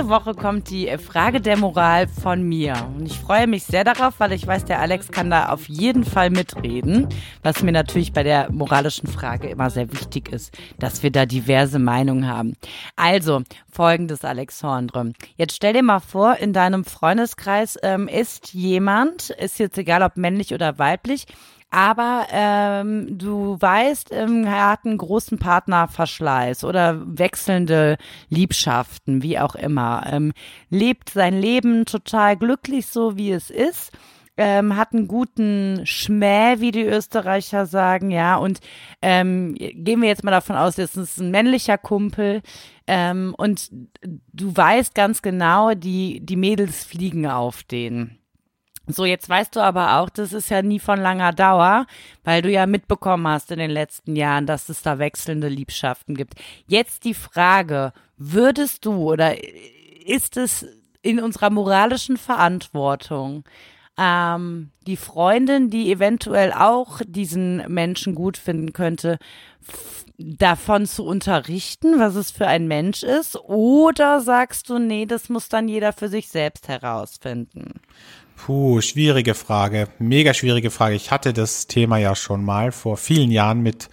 Woche kommt die Frage der Moral von mir. Und ich freue mich sehr darauf, weil ich weiß, der Alex kann da auf jeden Fall mitreden. Was mir natürlich bei der moralischen Frage immer sehr wichtig ist, dass wir da diverse Meinungen haben. Also, folgendes, Alexandre. Jetzt stell dir mal vor, in deinem Freundeskreis ähm, ist jemand, ist jetzt egal ob männlich oder weiblich, aber ähm, du weißt, ähm, er hat einen großen Partnerverschleiß oder wechselnde Liebschaften, wie auch immer. Ähm, lebt sein Leben total glücklich, so wie es ist. Ähm, hat einen guten Schmäh, wie die Österreicher sagen, ja. Und ähm, gehen wir jetzt mal davon aus, das ist ein männlicher Kumpel. Ähm, und du weißt ganz genau, die, die Mädels fliegen auf den. So, jetzt weißt du aber auch, das ist ja nie von langer Dauer, weil du ja mitbekommen hast in den letzten Jahren, dass es da wechselnde Liebschaften gibt. Jetzt die Frage, würdest du oder ist es in unserer moralischen Verantwortung, ähm, die Freundin, die eventuell auch diesen Menschen gut finden könnte, davon zu unterrichten, was es für ein Mensch ist? Oder sagst du, nee, das muss dann jeder für sich selbst herausfinden? Puh, schwierige Frage. Mega schwierige Frage. Ich hatte das Thema ja schon mal vor vielen Jahren mit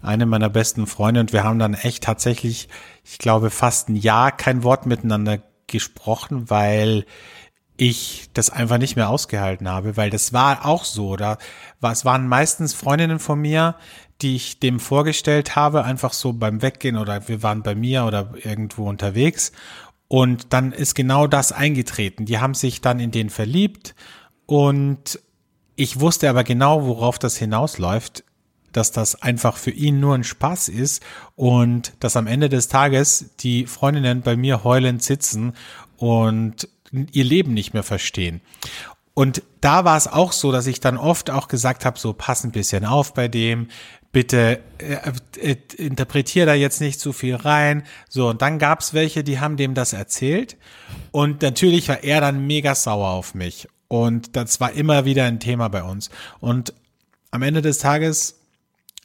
einem meiner besten Freunde und wir haben dann echt tatsächlich, ich glaube, fast ein Jahr kein Wort miteinander gesprochen, weil ich das einfach nicht mehr ausgehalten habe, weil das war auch so. Da war, es waren meistens Freundinnen von mir, die ich dem vorgestellt habe, einfach so beim Weggehen oder wir waren bei mir oder irgendwo unterwegs. Und dann ist genau das eingetreten. Die haben sich dann in den verliebt und ich wusste aber genau, worauf das hinausläuft, dass das einfach für ihn nur ein Spaß ist und dass am Ende des Tages die Freundinnen bei mir heulend sitzen und ihr Leben nicht mehr verstehen. Und da war es auch so, dass ich dann oft auch gesagt habe, so pass ein bisschen auf bei dem, bitte äh, äh, interpretier da jetzt nicht zu viel rein. So, und dann gab's welche, die haben dem das erzählt. Und natürlich war er dann mega sauer auf mich. Und das war immer wieder ein Thema bei uns. Und am Ende des Tages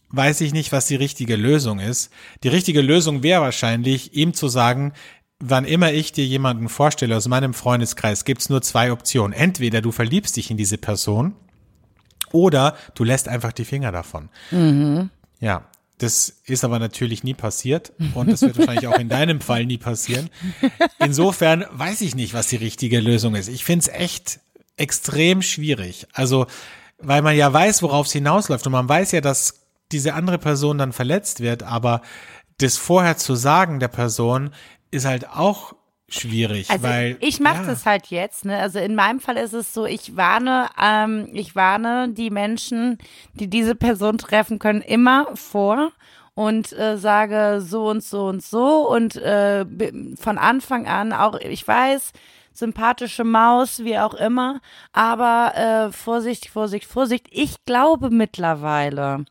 weiß ich nicht, was die richtige Lösung ist. Die richtige Lösung wäre wahrscheinlich, ihm zu sagen, wann immer ich dir jemanden vorstelle aus meinem Freundeskreis, gibt's nur zwei Optionen. Entweder du verliebst dich in diese Person oder du lässt einfach die Finger davon. Ja, das ist aber natürlich nie passiert und das wird wahrscheinlich auch in deinem Fall nie passieren. Insofern weiß ich nicht, was die richtige Lösung ist. Ich finde es echt extrem schwierig. Also, weil man ja weiß, worauf es hinausläuft und man weiß ja, dass diese andere Person dann verletzt wird, aber das vorher zu sagen der Person ist halt auch schwierig, Also weil ich mache ja, das halt jetzt. Ne? Also in meinem Fall ist es so, ich warne, ähm, ich warne die Menschen, die diese Person treffen können, immer vor und äh, sage so und so und so und äh, von Anfang an auch, ich weiß, sympathische Maus, wie auch immer, aber äh, Vorsicht, Vorsicht, Vorsicht. Ich glaube mittlerweile,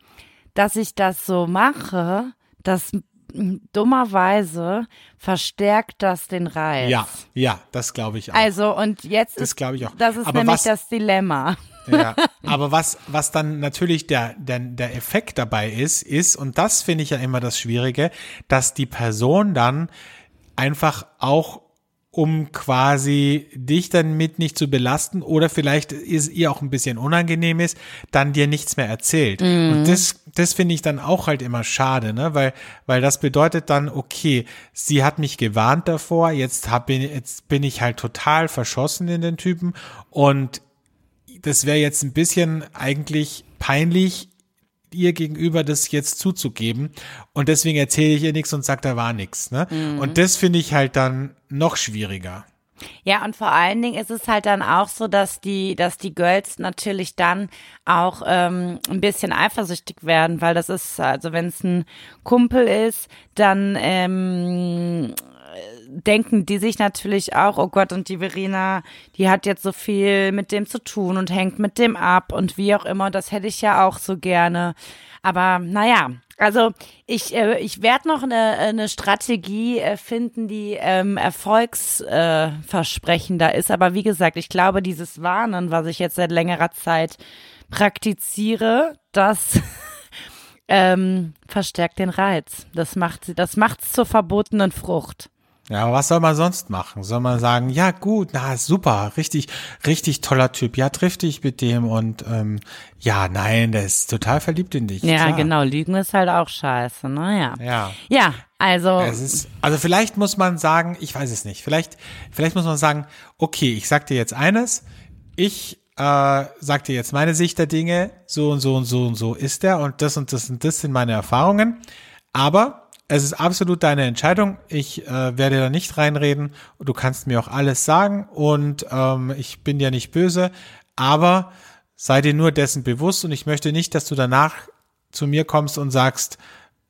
dass ich das so mache, dass dummerweise verstärkt das den Reiz. ja, ja, das glaube ich auch. Also und jetzt Das ist glaube ich auch. das ist Aber nämlich was- das Dilemma. Ja, aber was, was dann natürlich der, der, der Effekt dabei ist, ist, und das finde ich ja immer das Schwierige, dass die Person dann einfach auch um quasi dich dann mit nicht zu belasten oder vielleicht ist ihr auch ein bisschen unangenehm ist, dann dir nichts mehr erzählt. Und das, das finde ich dann auch halt immer schade, ne, weil, weil das bedeutet dann, okay, sie hat mich gewarnt davor, jetzt hab, ich- jetzt bin ich halt total verschossen in den Typen und das wäre jetzt ein bisschen eigentlich peinlich, ihr gegenüber das jetzt zuzugeben. Und deswegen erzähle ich ihr nichts und sage, da war nichts. Ne? Und das finde ich halt dann noch schwieriger. Ja, und vor allen Dingen ist es halt dann auch so, dass die, dass die Girls natürlich dann auch ähm, ein bisschen eifersüchtig werden, weil das ist, also wenn es ein Kumpel ist, dann ähm, denken die sich natürlich auch, oh Gott, und die Verena, die hat jetzt so viel mit dem zu tun und hängt mit dem ab und wie auch immer, das hätte ich ja auch so gerne. Aber naja, also ich, äh, ich werde noch eine, eine Strategie äh, finden, die ähm, erfolgsversprechender äh, ist. Aber wie gesagt, ich glaube, dieses Warnen, was ich jetzt seit längerer Zeit praktiziere, das ähm, verstärkt den Reiz. Das macht sie, das macht's zur verbotenen Frucht. Ja, aber was soll man sonst machen? Soll man sagen, ja gut, na super, richtig, richtig toller Typ, ja, triff dich mit dem und ähm, ja, nein, der ist total verliebt in dich. Ja, klar. genau. Lügen ist halt auch scheiße, ne? Ja. Ja. Ja, also. Ist, also vielleicht muss man sagen, ich weiß es nicht, vielleicht, vielleicht muss man sagen, okay, ich sag dir jetzt eines, ich äh, sag dir jetzt meine Sicht der Dinge, so und so und so und so ist der und das und das und das sind meine Erfahrungen, aber es ist absolut deine Entscheidung. Ich äh, werde da nicht reinreden. Du kannst mir auch alles sagen und ähm, ich bin dir nicht böse, aber sei dir nur dessen bewusst und ich möchte nicht, dass du danach zu mir kommst und sagst,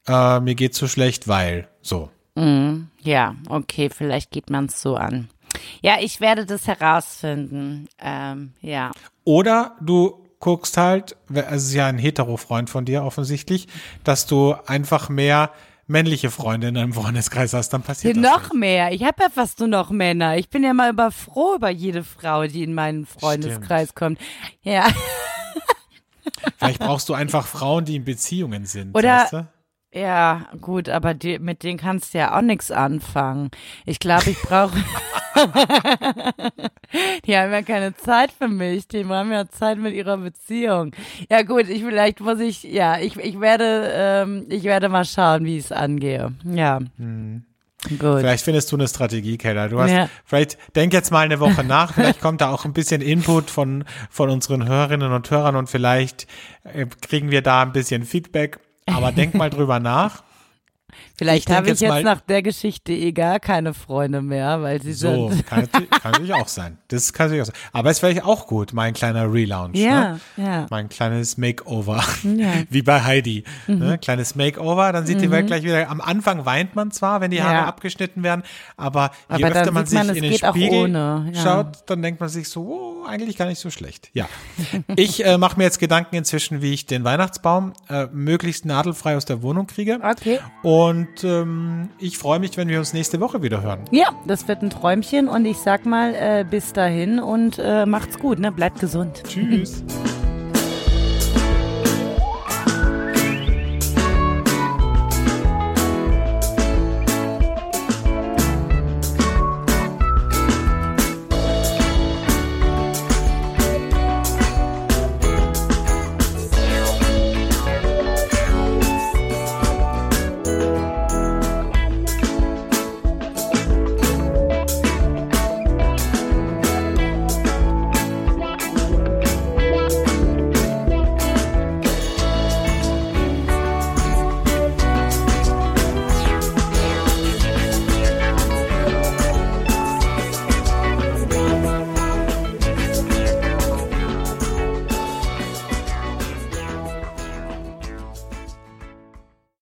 äh, mir geht's so schlecht, weil so. Ja, okay, vielleicht geht man es so an. Ja, ich werde das herausfinden. Ähm, ja. Oder du guckst halt, also es ist ja ein hetero-Freund von dir offensichtlich, dass du einfach mehr männliche Freunde in deinem Freundeskreis hast, dann passiert das noch nicht. mehr. Ich habe ja fast nur noch Männer. Ich bin ja mal über froh über jede Frau, die in meinen Freundeskreis kommt. Ja. Vielleicht brauchst du einfach Frauen, die in Beziehungen sind. Oder- weißt du? Ja, gut, aber die, mit denen kannst du ja auch nichts anfangen. Ich glaube, ich brauche. die haben ja keine Zeit für mich. Die haben ja Zeit mit ihrer Beziehung. Ja, gut, ich vielleicht muss ich, ja, ich, ich werde, ähm, ich werde mal schauen, wie ich es angehe. Ja. Gut. Vielleicht findest du eine Strategie, Keller. Du hast, Ja. vielleicht denk jetzt mal eine Woche nach, vielleicht kommt da auch ein bisschen Input von, von unseren Hörerinnen und Hörern und vielleicht äh, kriegen wir da ein bisschen Feedback. Aber denk mal drüber nach. Vielleicht habe ich jetzt jetzt nach der Geschichte eh gar keine Freunde mehr, weil sie So, sind. kann, natürlich- kann natürlich auch sein. Das kann natürlich auch sein. Aber es wäre auch gut, mein kleiner Relaunch. Ja, ne? ja. Mein kleines Makeover. Ja. Mhm. Wie bei Heidi. Ne? Kleines Makeover, dann sieht die Welt gleich wieder. Am Anfang weint man zwar, wenn die Haare Ja. abgeschnitten werden, aber je Aber dann öfter man sieht sich man, in den Spiegel ja. schaut, dann denkt man sich so, oh, eigentlich gar nicht so schlecht. Ja. ich äh, mache mir jetzt Gedanken inzwischen, wie ich den Weihnachtsbaum äh, möglichst nadelfrei aus der Wohnung kriege. Okay. Und ähm, ich freue mich, wenn wir uns nächste Woche wieder hören. Ja, das wird ein Träumchen und ich sag mal äh, bis dahin und äh, macht's gut, ne? Bleibt gesund. Tschüss.